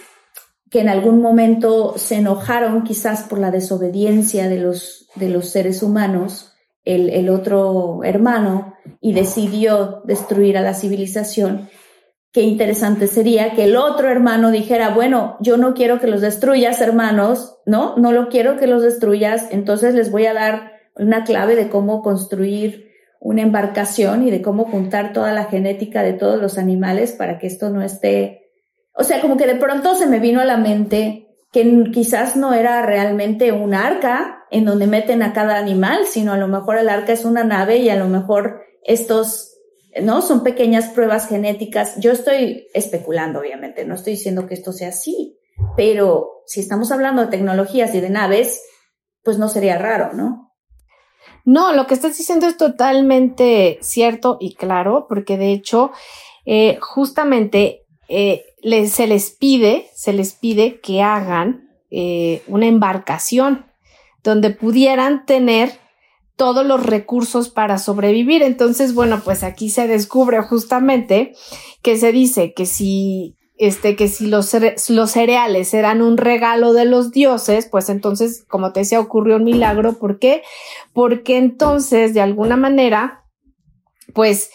que en algún momento se enojaron quizás por la desobediencia de los, de los seres humanos, el, el otro hermano, y decidió destruir a la civilización, qué interesante sería que el otro hermano dijera, bueno, yo no quiero que los destruyas, hermanos, ¿no? No lo quiero que los destruyas, entonces les voy a dar una clave de cómo construir una embarcación y de cómo juntar toda la genética de todos los animales para que esto no esté, o sea, como que de pronto se me vino a la mente que quizás no era realmente un arca en donde meten a cada animal, sino a lo mejor el arca es una nave y a lo mejor estos, ¿no? Son pequeñas pruebas genéticas. Yo estoy especulando, obviamente, no estoy diciendo que esto sea así, pero si estamos hablando de tecnologías y de naves, pues no sería raro, ¿no? No, lo que estás diciendo es totalmente cierto y claro, porque de hecho, eh, justamente eh, se les pide, se les pide que hagan eh, una embarcación donde pudieran tener todos los recursos para sobrevivir. Entonces, bueno, pues aquí se descubre justamente que se dice que si este, que si los, cereales eran un regalo de los dioses, pues entonces, como te decía, ocurrió un milagro. ¿Por qué? Porque entonces, de alguna manera, pues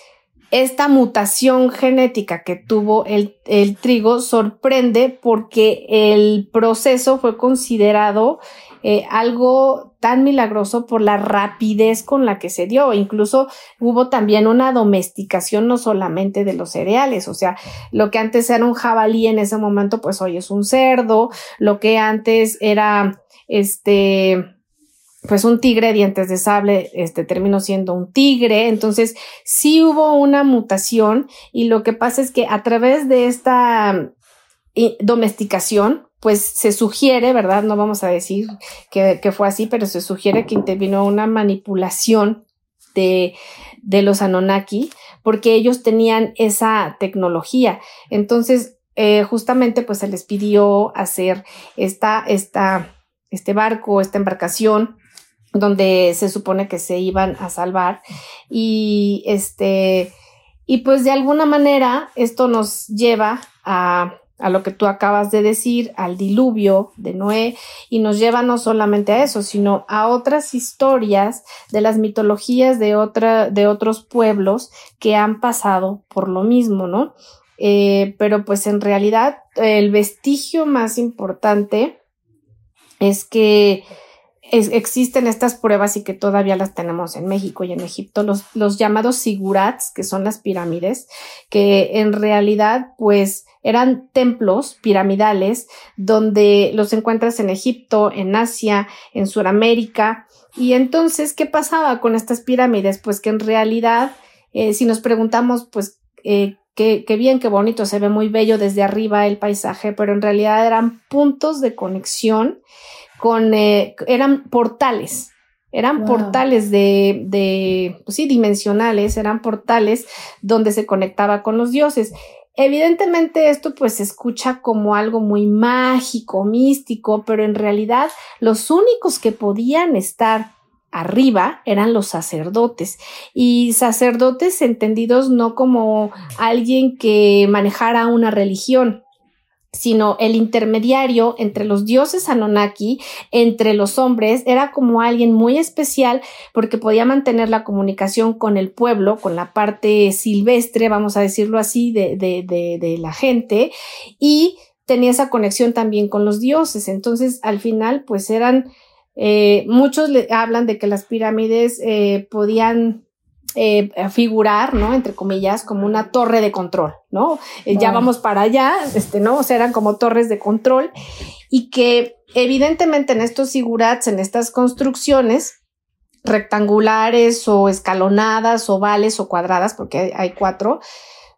esta mutación genética que tuvo el, el, trigo sorprende porque el proceso fue considerado eh, algo tan milagroso por la rapidez con la que se dio. Incluso hubo también una domesticación no solamente de los cereales, o sea, lo que antes era un jabalí en ese momento, pues hoy es un cerdo, lo que antes era este pues un tigre dientes de sable este terminó siendo un tigre entonces sí hubo una mutación y lo que pasa es que a través de esta eh, domesticación pues se sugiere, ¿verdad? No vamos a decir que, que, fue así, pero se sugiere que intervino una manipulación de, de los Anunnaki porque ellos tenían esa tecnología. Entonces, eh, justamente pues se les pidió hacer esta, esta, este barco, esta embarcación donde se supone que se iban a salvar y este y pues de alguna manera esto nos lleva a a lo que tú acabas de decir, al diluvio de Noé, y nos lleva no solamente a eso, sino a otras historias de las mitologías de, otra, de otros pueblos que han pasado por lo mismo, ¿no? Eh, pero pues en realidad el vestigio más importante es que existen estas pruebas y que todavía las tenemos en México y en Egipto, los, los llamados sigurats, que son las pirámides, que en realidad pues eran templos piramidales donde los encuentras en Egipto, en Asia, en Sudamérica. Y entonces, ¿qué pasaba con estas pirámides? Pues que en realidad, eh, si nos preguntamos, pues, eh, qué, qué bien, qué bonito, se ve muy bello desde arriba el paisaje, pero en realidad eran puntos de conexión con, eh, eran portales, eran portales de, de, pues sí, dimensionales, eran portales donde se conectaba con los dioses. Evidentemente esto pues se escucha como algo muy mágico, místico, pero en realidad los únicos que podían estar arriba eran los sacerdotes y sacerdotes entendidos no como alguien que manejara una religión, sino el intermediario entre los dioses Anunnaki, entre los hombres, era como alguien muy especial porque podía mantener la comunicación con el pueblo, con la parte silvestre, vamos a decirlo así, de, de, de, de la gente, y tenía esa conexión también con los dioses. Entonces, al final, pues eran, eh, muchos le hablan de que las pirámides eh, podían eh, figurar, ¿no? Entre comillas, como una torre de control, ¿no? Eh, ya vamos para allá, este, ¿no? O sea, eran como torres de control y que evidentemente en estos figurats, en estas construcciones rectangulares o escalonadas, ovales o cuadradas, porque hay, cuatro,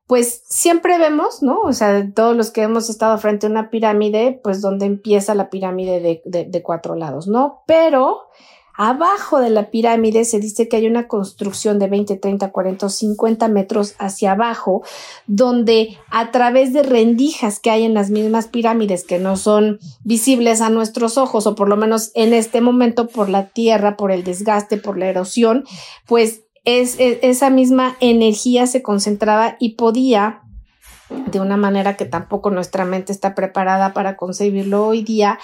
pues siempre vemos, ¿no? O sea, todos los que hemos estado frente a una pirámide, pues donde empieza la pirámide de, de, de cuatro lados, ¿no? Pero Abajo de la pirámide se dice que hay una construcción de 20, 30, 40 o 50 metros hacia abajo, donde a través de rendijas que hay en las mismas pirámides que no son visibles a nuestros ojos, o por lo menos en este momento por la tierra, por el desgaste, por la erosión, pues es, esa misma energía se concentraba y podía de una manera que tampoco nuestra mente está preparada para concebirlo hoy día,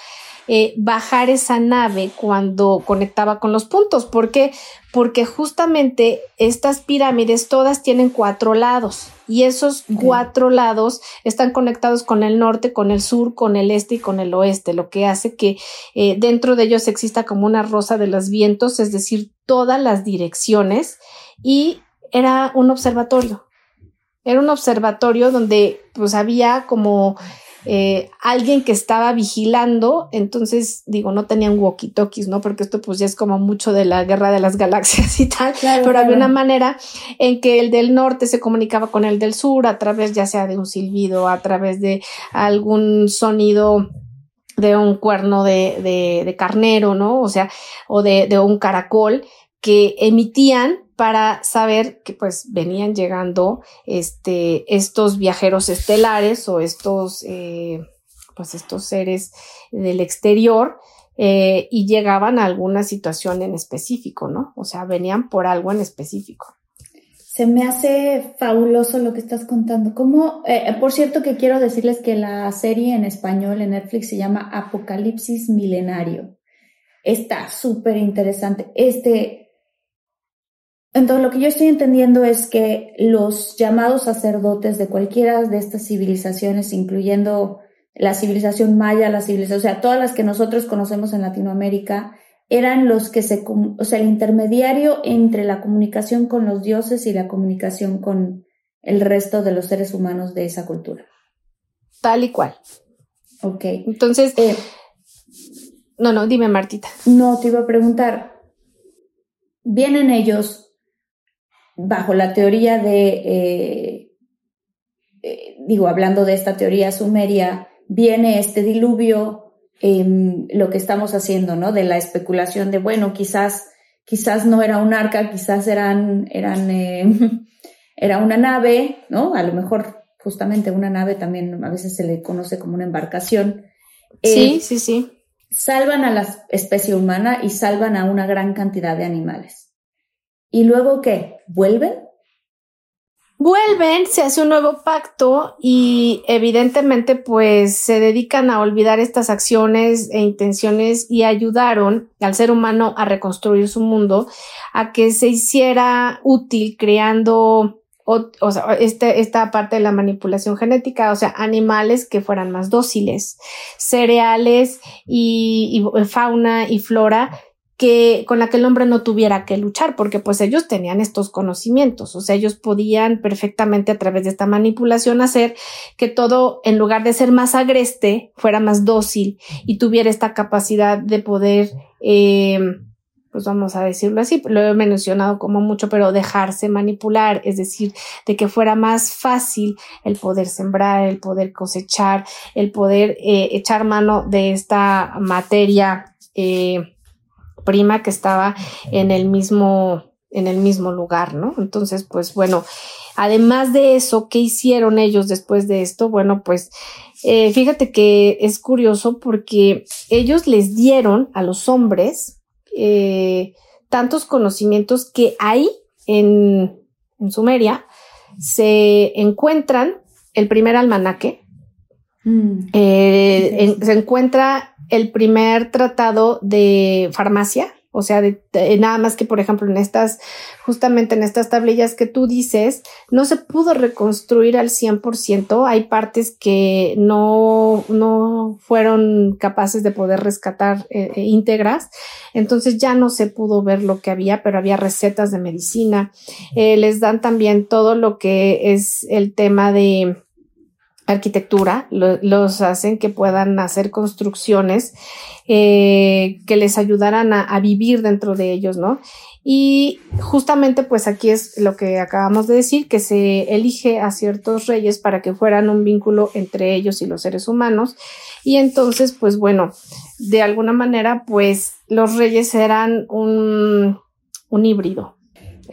eh, bajar esa nave cuando conectaba con los puntos. ¿Por qué? Porque justamente estas pirámides todas tienen cuatro lados y esos cuatro lados están conectados con el norte, con el sur, con el este y con el oeste, lo que hace que eh, dentro de ellos exista como una rosa de los vientos, es decir, todas las direcciones y era un observatorio. Era un observatorio donde pues había como eh, alguien que estaba vigilando, entonces digo, no tenían walkie-talkies, ¿no? Porque esto pues ya es como mucho de la guerra de las galaxias y tal, pero había una manera en que el del norte se comunicaba con el del sur a través ya sea de un silbido, a través de algún sonido de un cuerno de, de, de carnero, ¿no? O sea, o de, de un caracol que emitían para saber que pues venían llegando este, estos viajeros estelares o estos, eh, pues estos seres del exterior eh, y llegaban a alguna situación en específico, ¿no? O sea, venían por algo en específico. Se me hace fabuloso lo que estás contando. Eh, por cierto, que quiero decirles que la serie en español en Netflix se llama Apocalipsis Milenario. Está súper interesante. Este, entonces lo que yo estoy entendiendo es que los llamados sacerdotes de cualquiera de estas civilizaciones, incluyendo la civilización maya, la civilización, o sea, todas las que nosotros conocemos en Latinoamérica, eran los que se, o sea, el intermediario entre la comunicación con los dioses y la comunicación con el resto de los seres humanos de esa cultura. Tal y cual. Ok. Entonces, eh, no, no, dime Martita. No, te iba a preguntar, vienen ellos bajo la teoría de, eh, eh, digo, hablando de esta teoría sumeria, viene este diluvio, lo que estamos haciendo, ¿no? De la especulación de, bueno, quizás, quizás no era un arca, quizás eran, eran, eh, era una nave, ¿no? A lo mejor justamente una nave también a veces se le conoce como una embarcación. Sí, sí, sí. Salvan a la especie humana y salvan a una gran cantidad de animales. ¿Y luego qué? ¿Vuelven? Vuelven, se hace un nuevo pacto y evidentemente pues se dedican a olvidar estas acciones e intenciones y ayudaron al ser humano a reconstruir su mundo, a que se hiciera útil creando o, sea, este, esta parte de la manipulación genética, o sea, animales que fueran más dóciles, cereales y fauna y flora que con la que el hombre no tuviera que luchar, porque pues ellos tenían estos conocimientos, o sea, ellos podían perfectamente a través de esta manipulación hacer que todo, en lugar de ser más agreste, fuera más dócil y tuviera esta capacidad de poder, eh, pues vamos a decirlo así, lo he mencionado como mucho, pero dejarse manipular, es decir, de que fuera más fácil el poder sembrar, el poder cosechar, el poder eh, echar mano de esta materia. Eh, prima que estaba en el mismo, en el mismo lugar, ¿no? Entonces, pues bueno, además de eso, ¿qué hicieron ellos después de esto? Bueno, pues eh, fíjate que es curioso porque ellos les dieron a los hombres eh, tantos conocimientos que ahí en, en Sumeria se encuentran el primer almanaque, mm. eh, se encuentra el primer tratado de farmacia, o sea, de, nada más que, por ejemplo, en estas, justamente en estas tablillas que tú dices, no se pudo reconstruir al 100%. Hay partes que no, no fueron capaces de poder rescatar eh, eh, íntegras. Entonces ya no se pudo ver lo que había, pero había recetas de medicina. Eh, les dan también todo lo que es el tema de, arquitectura, los hacen que puedan hacer construcciones eh, que les ayudaran a, vivir dentro de ellos, ¿no? Y justamente pues aquí es lo que acabamos de decir, que se elige a ciertos reyes para que fueran un vínculo entre ellos y los seres humanos. Y entonces pues bueno, de alguna manera pues los reyes eran un, un híbrido.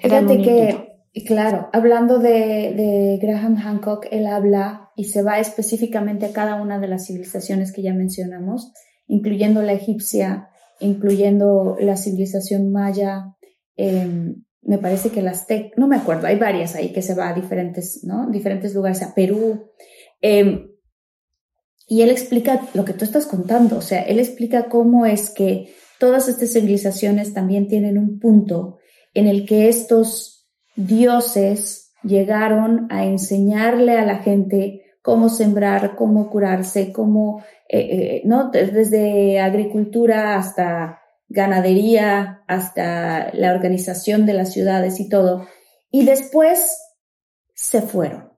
Fíjate que claro, hablando de, Graham Hancock, él habla y se va específicamente a cada una de las civilizaciones que ya mencionamos, incluyendo la egipcia, incluyendo la civilización maya, em, me parece que las azteca, no me acuerdo, hay varias ahí que se va a diferentes, ¿no? Diferentes lugares, a Perú. Em, y él explica lo que tú estás contando, o sea, él explica cómo es que todas estas civilizaciones también tienen un punto en el que estos dioses llegaron a enseñarle a la gente cómo sembrar, cómo curarse, cómo, eh, eh, ¿no? Desde agricultura hasta ganadería, hasta la organización de las ciudades y todo. Y después se fueron.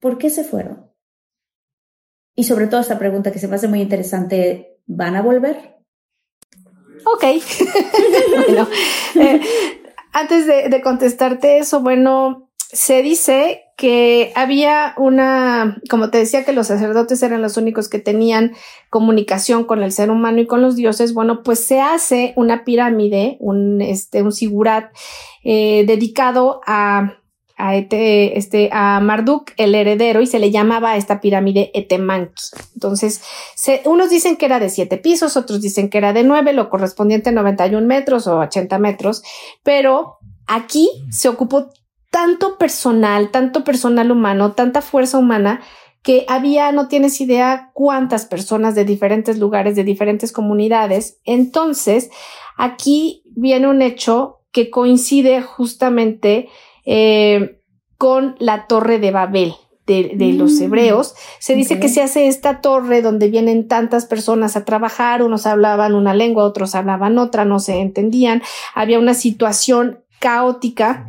¿Por qué se fueron? Y sobre todo esta pregunta que se me hace muy interesante, ¿van a volver? Ok. Eh, antes de, contestarte eso, bueno, se dice que había una, como te decía, que los sacerdotes eran los únicos que tenían comunicación con el ser humano y con los dioses. Bueno, pues se hace una pirámide, un, este, un sigurat eh, dedicado a a, este, a Marduk el heredero y se le llamaba a esta pirámide Etemanki. Entonces, unos dicen que era de siete pisos, otros dicen que era de nueve, lo correspondiente a 91 metros o 80 metros, pero aquí se ocupó tanto personal, tanto personal humano, tanta fuerza humana que había, no tienes idea cuántas personas de diferentes lugares, de diferentes comunidades. Entonces, aquí viene un hecho que coincide justamente eh, con la torre de Babel. De, los mm. hebreos. Se dice que se hace esta torre donde vienen tantas personas a trabajar, unos hablaban una lengua, otros hablaban otra, no se entendían, había una situación caótica.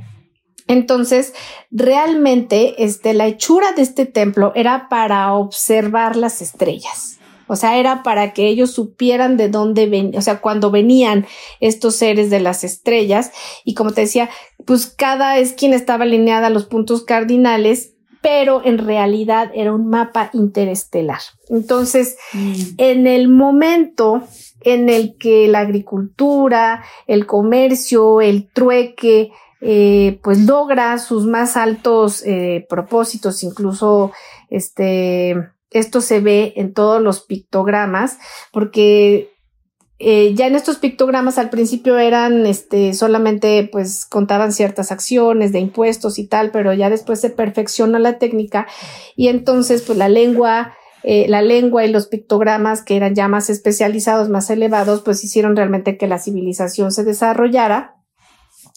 Entonces, realmente, este, la hechura de este templo era para observar las estrellas. O sea, era para que ellos supieran de dónde venían, o sea, cuando venían estos seres de las estrellas. Y como te decía, pues cada esquina estaba alineada a los puntos cardinales, pero en realidad era un mapa interestelar. Entonces, mm. en el momento en el que la agricultura, el comercio, el trueque, eh, pues logra sus más altos eh, propósitos, incluso este esto se ve en todos los pictogramas, porque eh, ya en estos pictogramas al principio eran, este, solamente pues contaban ciertas acciones de impuestos y tal, pero ya después se perfecciona la técnica y entonces pues la lengua, eh, la lengua y los pictogramas que eran ya más especializados, más elevados, pues hicieron realmente que la civilización se desarrollara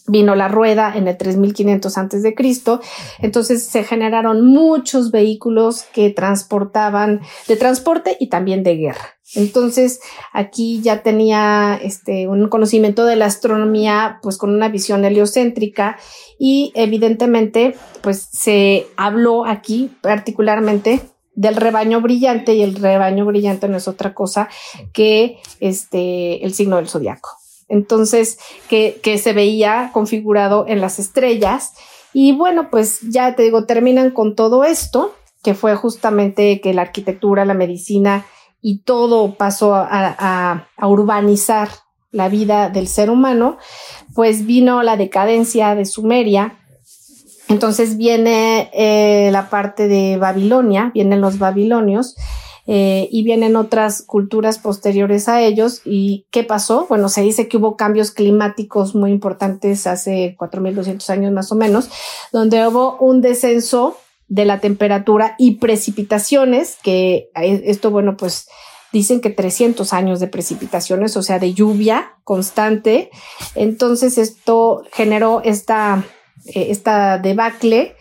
vino la rueda en el 3500 antes de Cristo, entonces se generaron muchos vehículos que transportaban de transporte y también de guerra. Entonces aquí ya tenía este un conocimiento de la astronomía pues con una visión heliocéntrica y evidentemente pues se habló aquí particularmente del rebaño brillante y el rebaño brillante no es otra cosa que este el signo del zodiaco entonces que, se veía configurado en las estrellas. Y bueno, pues ya te digo, terminan con todo esto, que fue justamente que la arquitectura, la medicina y todo pasó a, urbanizar la vida del ser humano, pues vino la decadencia de Sumeria. Entonces viene eh, la parte de Babilonia, vienen los babilonios, eh, y vienen otras culturas posteriores a ellos. ¿Y qué pasó? Bueno, se dice que hubo cambios climáticos muy importantes hace 4.200 años más o menos, donde hubo un descenso de la temperatura y precipitaciones, que esto, bueno, pues dicen que 300 años de precipitaciones, o sea, de lluvia constante. Entonces esto generó esta, eh, esta debacle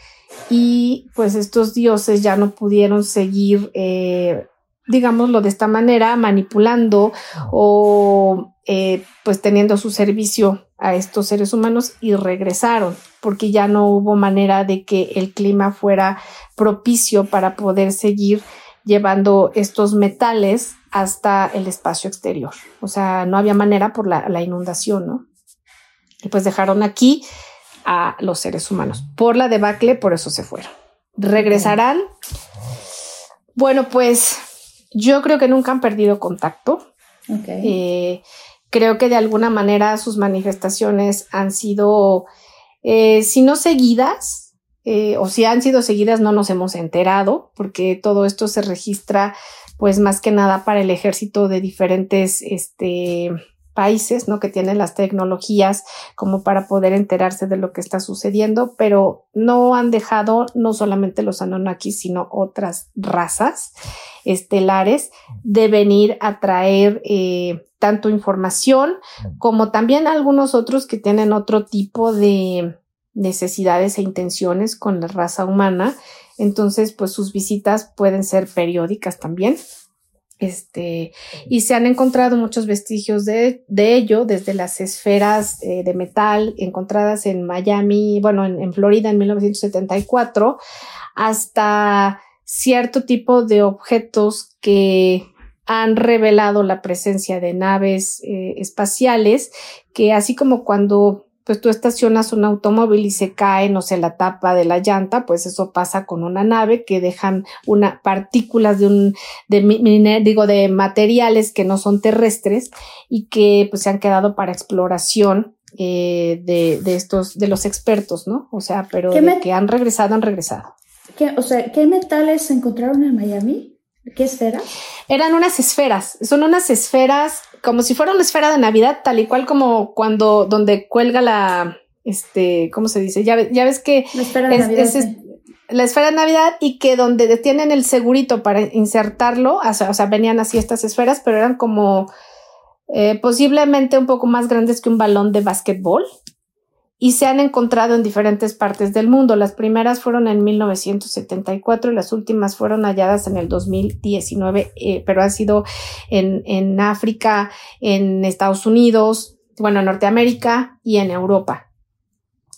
y pues estos dioses ya no pudieron seguir eh, digámoslo de esta manera, manipulando o eh, pues teniendo su servicio a estos seres humanos y regresaron porque ya no hubo manera de que el clima fuera propicio para poder seguir llevando estos metales hasta el espacio exterior. O sea, no había manera por la, la inundación, ¿no? Y pues dejaron aquí a los seres humanos. Por la debacle, por eso se fueron. ¿Regresarán? Bueno, pues yo creo que nunca han perdido contacto. Eh, creo que de alguna manera sus manifestaciones han sido, eh, si no seguidas, eh, o si han sido seguidas, no nos hemos enterado, porque todo esto se registra, pues más que nada para el ejército de diferentes, este, países, ¿no? Que tienen las tecnologías como para poder enterarse de lo que está sucediendo, pero no han dejado no solamente los Anunnakis, sino otras razas estelares de venir a traer eh, tanto información como también algunos otros que tienen otro tipo de necesidades e intenciones con la raza humana. Entonces, pues sus visitas pueden ser periódicas también. Este, y se han encontrado muchos vestigios de, de ello, desde las esferas eh, de metal encontradas en Miami, bueno, en, en, Florida en 1974, hasta cierto tipo de objetos que han revelado la presencia de naves eh, espaciales, que así como cuando pues tú estacionas un automóvil y se cae, no sé, la tapa de la llanta, pues eso pasa con una nave que dejan una partículas de un, de, digo, de materiales que no son terrestres y que pues se han quedado para exploración eh, de, de, estos, de los expertos, ¿no? O sea, pero de que han regresado, han regresado. ¿Qué, o sea, ¿qué metales se encontraron en Miami? ¿Qué esferas? Eran unas esferas, son unas esferas como si fuera una esfera de Navidad, tal y cual como cuando donde cuelga la, este, ¿cómo se dice? Ya, ya ves que la esfera de Navidad, la esfera de Navidad y que donde detienen el segurito para insertarlo, o sea, venían así estas esferas, pero eran como eh, posiblemente un poco más grandes que un balón de básquetbol y se han encontrado en diferentes partes del mundo. Las primeras fueron en 1974 y las últimas fueron halladas en el 2019, eh, pero han sido en, en África, en Estados Unidos, bueno, en Norteamérica y en Europa.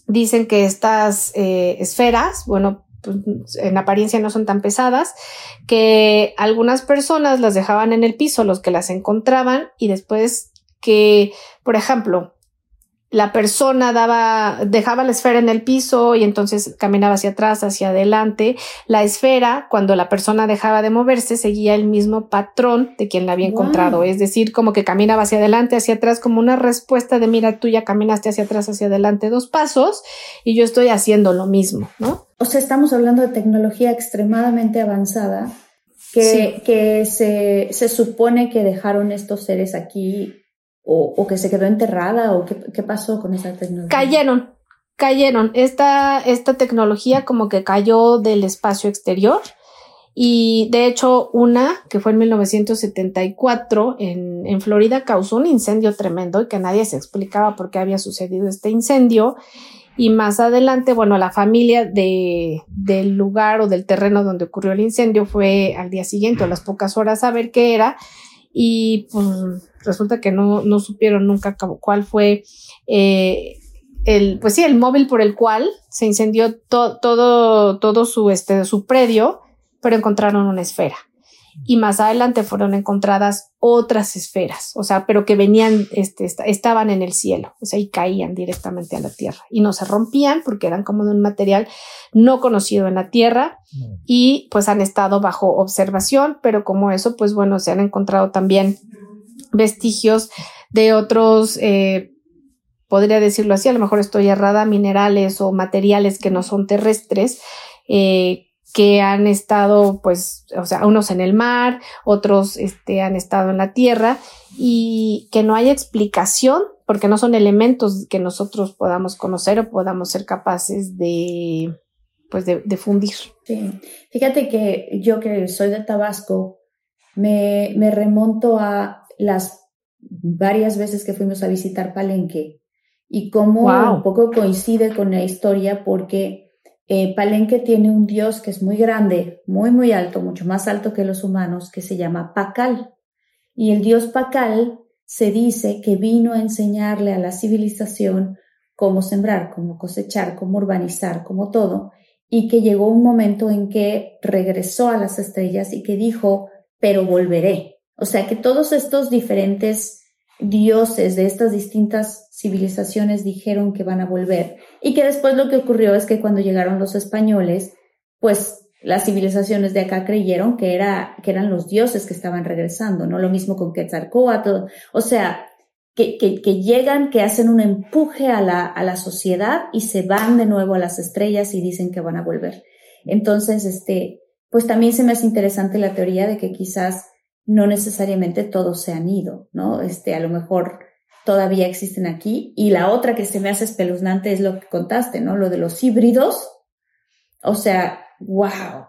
Dicen que estas eh, esferas, bueno, pues, en apariencia no son tan pesadas, que algunas personas las dejaban en el piso, los que las encontraban, y después que, por ejemplo, la persona daba, dejaba la esfera en el piso y entonces caminaba hacia atrás, hacia adelante. La esfera, cuando la persona dejaba de moverse, seguía el mismo patrón de quien la había encontrado. Es decir, como que caminaba hacia adelante, hacia atrás, como una respuesta de mira, tú ya caminaste hacia atrás, hacia adelante dos pasos y yo estoy haciendo lo mismo, ¿no? O sea, estamos hablando de tecnología extremadamente avanzada que, que se, se supone que dejaron estos seres aquí o, que se quedó enterrada o qué, pasó con esa tecnología? Cayeron, cayeron. Esta, esta tecnología como que cayó del espacio exterior y de hecho una que fue en 1974 en, en Florida causó un incendio tremendo y que nadie se explicaba por qué había sucedido este incendio. Y más adelante, bueno, la familia de, del lugar o del terreno donde ocurrió el incendio fue al día siguiente o las pocas horas a ver qué era y pues resulta que no, no supieron nunca cuál fue eh, el, pues sí, el móvil por el cual se incendió todo, todo su, este, su predio, pero encontraron una esfera. Y más adelante fueron encontradas otras esferas, o sea, pero que venían, este, estaban en el cielo, o sea, y caían directamente a la tierra. Y no se rompían porque eran como de un material no conocido en la tierra y pues han estado bajo observación, pero como eso, pues bueno, se han encontrado también vestigios de otros, eh, podría decirlo así, a lo mejor estoy errada, minerales o materiales que no son terrestres, eh, que han estado, pues, o sea, unos en el mar, otros este, han estado en la tierra y que no hay explicación porque no son elementos que nosotros podamos conocer o podamos ser capaces de, pues, de, fundir. Sí, fíjate que yo que soy de Tabasco, me, me remonto a las varias veces que fuimos a visitar Palenque y cómo un poco coincide con la historia porque eh, Palenque tiene un dios que es muy grande, muy, muy alto, mucho más alto que los humanos, que se llama Pacal. Y el dios Pacal se dice que vino a enseñarle a la civilización cómo sembrar, cómo cosechar, cómo urbanizar, cómo todo, y que llegó un momento en que regresó a las estrellas y que dijo, pero volveré. O sea que todos estos diferentes dioses de estas distintas civilizaciones dijeron que van a volver y que después lo que ocurrió es que cuando llegaron los españoles, pues las civilizaciones de acá creyeron que, era, que eran los dioses que estaban regresando, ¿no? Lo mismo con Quetzalcóatl, o sea, que, que, que, llegan, que hacen un empuje a la, a la sociedad y se van de nuevo a las estrellas y dicen que van a volver. Entonces, este, pues también se me hace interesante la teoría de que quizás no necesariamente todos se han ido, ¿no? Este, a lo mejor todavía existen aquí. Y la otra que se me hace espeluznante es lo que contaste, ¿no? Lo de los híbridos. O sea, wow.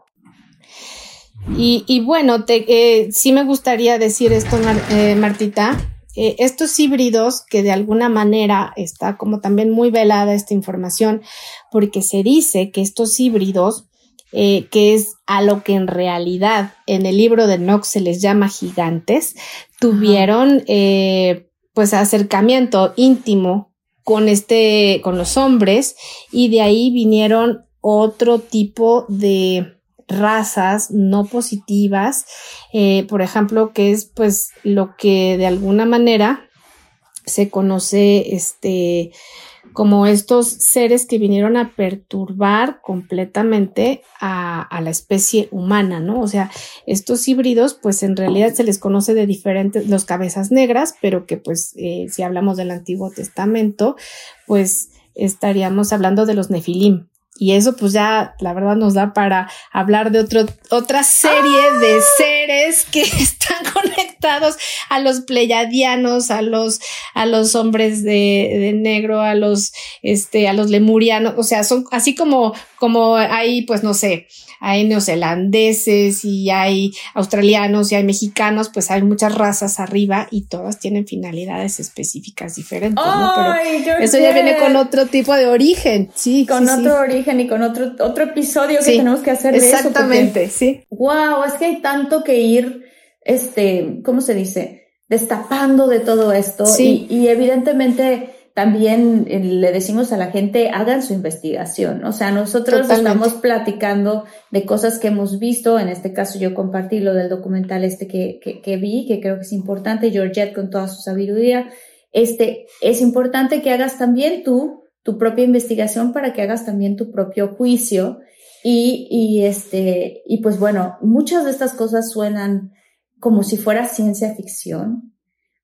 Y, bueno, te, eh, sí me gustaría decir esto, eh, Martita. Eh, estos híbridos, que de alguna manera está como también muy velada esta información, porque se dice que estos híbridos eh, que es a lo que en realidad en el libro de Knox se les llama gigantes, tuvieron eh, pues acercamiento íntimo con este, con los hombres y de ahí vinieron otro tipo de razas no positivas, eh, por ejemplo, que es pues lo que de alguna manera se conoce este como estos seres que vinieron a perturbar completamente a, a, la especie humana, ¿no? O sea, estos híbridos, pues en realidad se les conoce de diferentes, los cabezas negras, pero que pues eh, si hablamos del Antiguo Testamento, pues estaríamos hablando de los nefilim, y eso pues ya la verdad nos da para hablar de otro, otra serie de ¡Ah! seres que están conectados a los pleyadianos, a los, a los hombres de, de, negro, a los, este, a los lemurianos, o sea, son así como, como hay, pues no sé, hay neozelandeses y hay australianos y hay mexicanos, pues hay muchas razas arriba y todas tienen finalidades específicas diferentes, ¿no? Pero eso ya viene con otro tipo de origen, sí. Con sí, otro origen y con otro, otro episodio que tenemos que hacer de exactamente, eso. Exactamente, sí. Wow, es que hay tanto que ir, este, ¿cómo se dice? Destapando de todo esto. Sí. Y, y evidentemente también eh, le decimos a la gente, hagan su investigación. O sea, nosotros Totalmente. estamos platicando de cosas que hemos visto. En este caso, yo compartí lo del documental este que, que, que vi, que creo que es importante. Georgette con toda su sabiduría. Este, es importante que hagas también tú tu propia investigación para que hagas también tu propio juicio. Y, y este, y pues bueno, muchas de estas cosas suenan como si fuera ciencia ficción,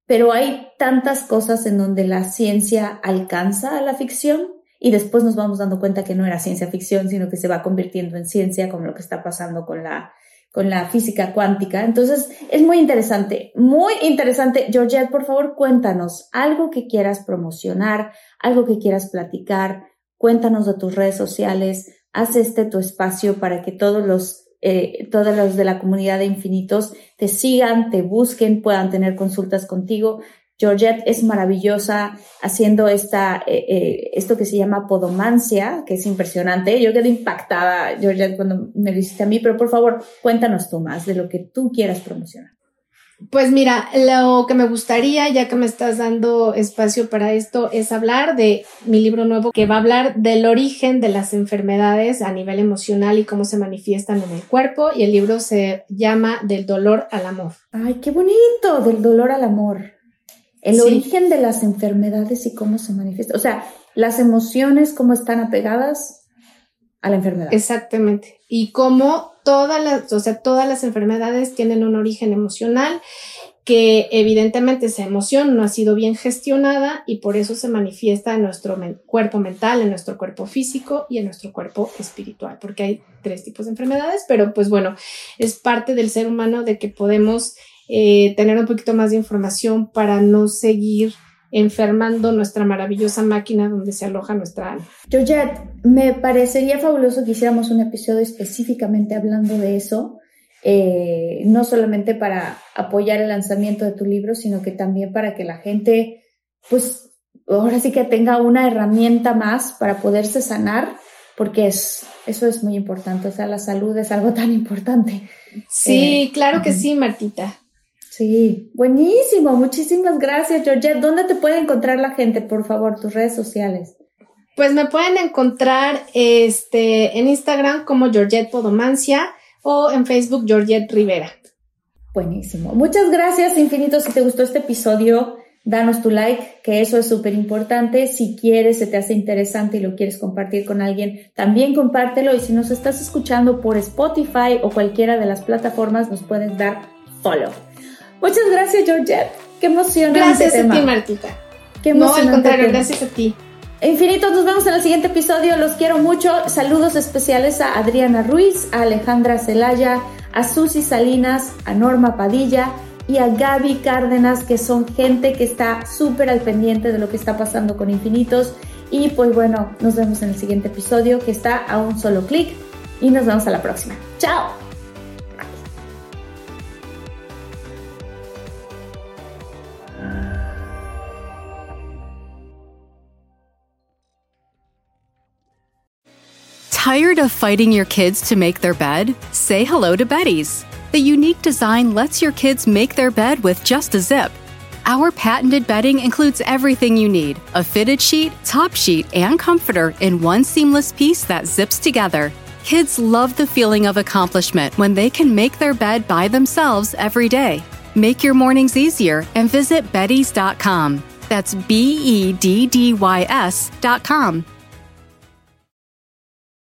pero hay tantas cosas en donde la ciencia alcanza a la ficción y después nos vamos dando cuenta que no era ciencia ficción, sino que se va convirtiendo en ciencia, como lo que está pasando con la, con la física cuántica. Entonces, es muy interesante, muy interesante. Georgette, por favor, cuéntanos algo que quieras promocionar, algo que quieras platicar, cuéntanos de tus redes sociales, haz este tu espacio para que todos los eh, todos los de la comunidad de infinitos te sigan, te busquen, puedan tener consultas contigo. Georgette es maravillosa haciendo esta, eh, eh, esto que se llama podomancia, que es impresionante. Yo quedé impactada, Georgette, cuando me lo hiciste a mí, pero por favor, cuéntanos tú más de lo que tú quieras promocionar. Pues mira, lo que me gustaría, ya que me estás dando espacio para esto, es hablar de mi libro nuevo que va a hablar del origen de las enfermedades a nivel emocional y cómo se manifiestan en el cuerpo. Y el libro se llama Del dolor al amor. Ay, qué bonito, del dolor al amor. El sí. origen de las enfermedades y cómo se manifiesta. O sea, las emociones, cómo están apegadas a la enfermedad. Exactamente. Y cómo todas las, o sea, todas las enfermedades tienen un origen emocional que evidentemente esa emoción no ha sido bien gestionada y por eso se manifiesta en nuestro cuerpo mental, en nuestro cuerpo físico y en nuestro cuerpo espiritual, porque hay tres tipos de enfermedades, pero pues bueno, es parte del ser humano de que podemos eh, tener un poquito más de información para no seguir enfermando nuestra maravillosa máquina donde se aloja nuestra alma. Georgette, me parecería fabuloso que hiciéramos un episodio específicamente hablando de eso, eh, no solamente para apoyar el lanzamiento de tu libro, sino que también para que la gente, pues, ahora sí que tenga una herramienta más para poderse sanar, porque es, eso es muy importante, o sea, la salud es algo tan importante. Sí, eh, claro que uh -huh. sí, Martita. Sí, buenísimo. Muchísimas gracias, Georgette. ¿Dónde te puede encontrar la gente, por favor, tus redes sociales? Pues me pueden encontrar este, en Instagram como Georgette Podomancia o en Facebook Georgette Rivera. Buenísimo. Muchas gracias, Infinito. Si te gustó este episodio, danos tu like, que eso es súper importante. Si quieres, se te hace interesante y lo quieres compartir con alguien, también compártelo. Y si nos estás escuchando por Spotify o cualquiera de las plataformas, nos puedes dar follow. Muchas gracias, Georgette. Qué emocionante Gracias a ti, Martita. Qué no, al contrario, gracias a ti. Infinitos, nos vemos en el siguiente episodio. Los quiero mucho. Saludos especiales a Adriana Ruiz, a Alejandra Celaya, a Susi Salinas, a Norma Padilla y a Gaby Cárdenas, que son gente que está súper al pendiente de lo que está pasando con Infinitos. Y pues bueno, nos vemos en el siguiente episodio que está a un solo clic. Y nos vemos a la próxima. ¡Chao! Tired of fighting your kids to make their bed? Say hello to Betty's. The unique design lets your kids make their bed with just a zip. Our patented bedding includes everything you need a fitted sheet, top sheet, and comforter in one seamless piece that zips together. Kids love the feeling of accomplishment when they can make their bed by themselves every day. Make your mornings easier and visit Betty's.com. That's B E D D Y S dot com.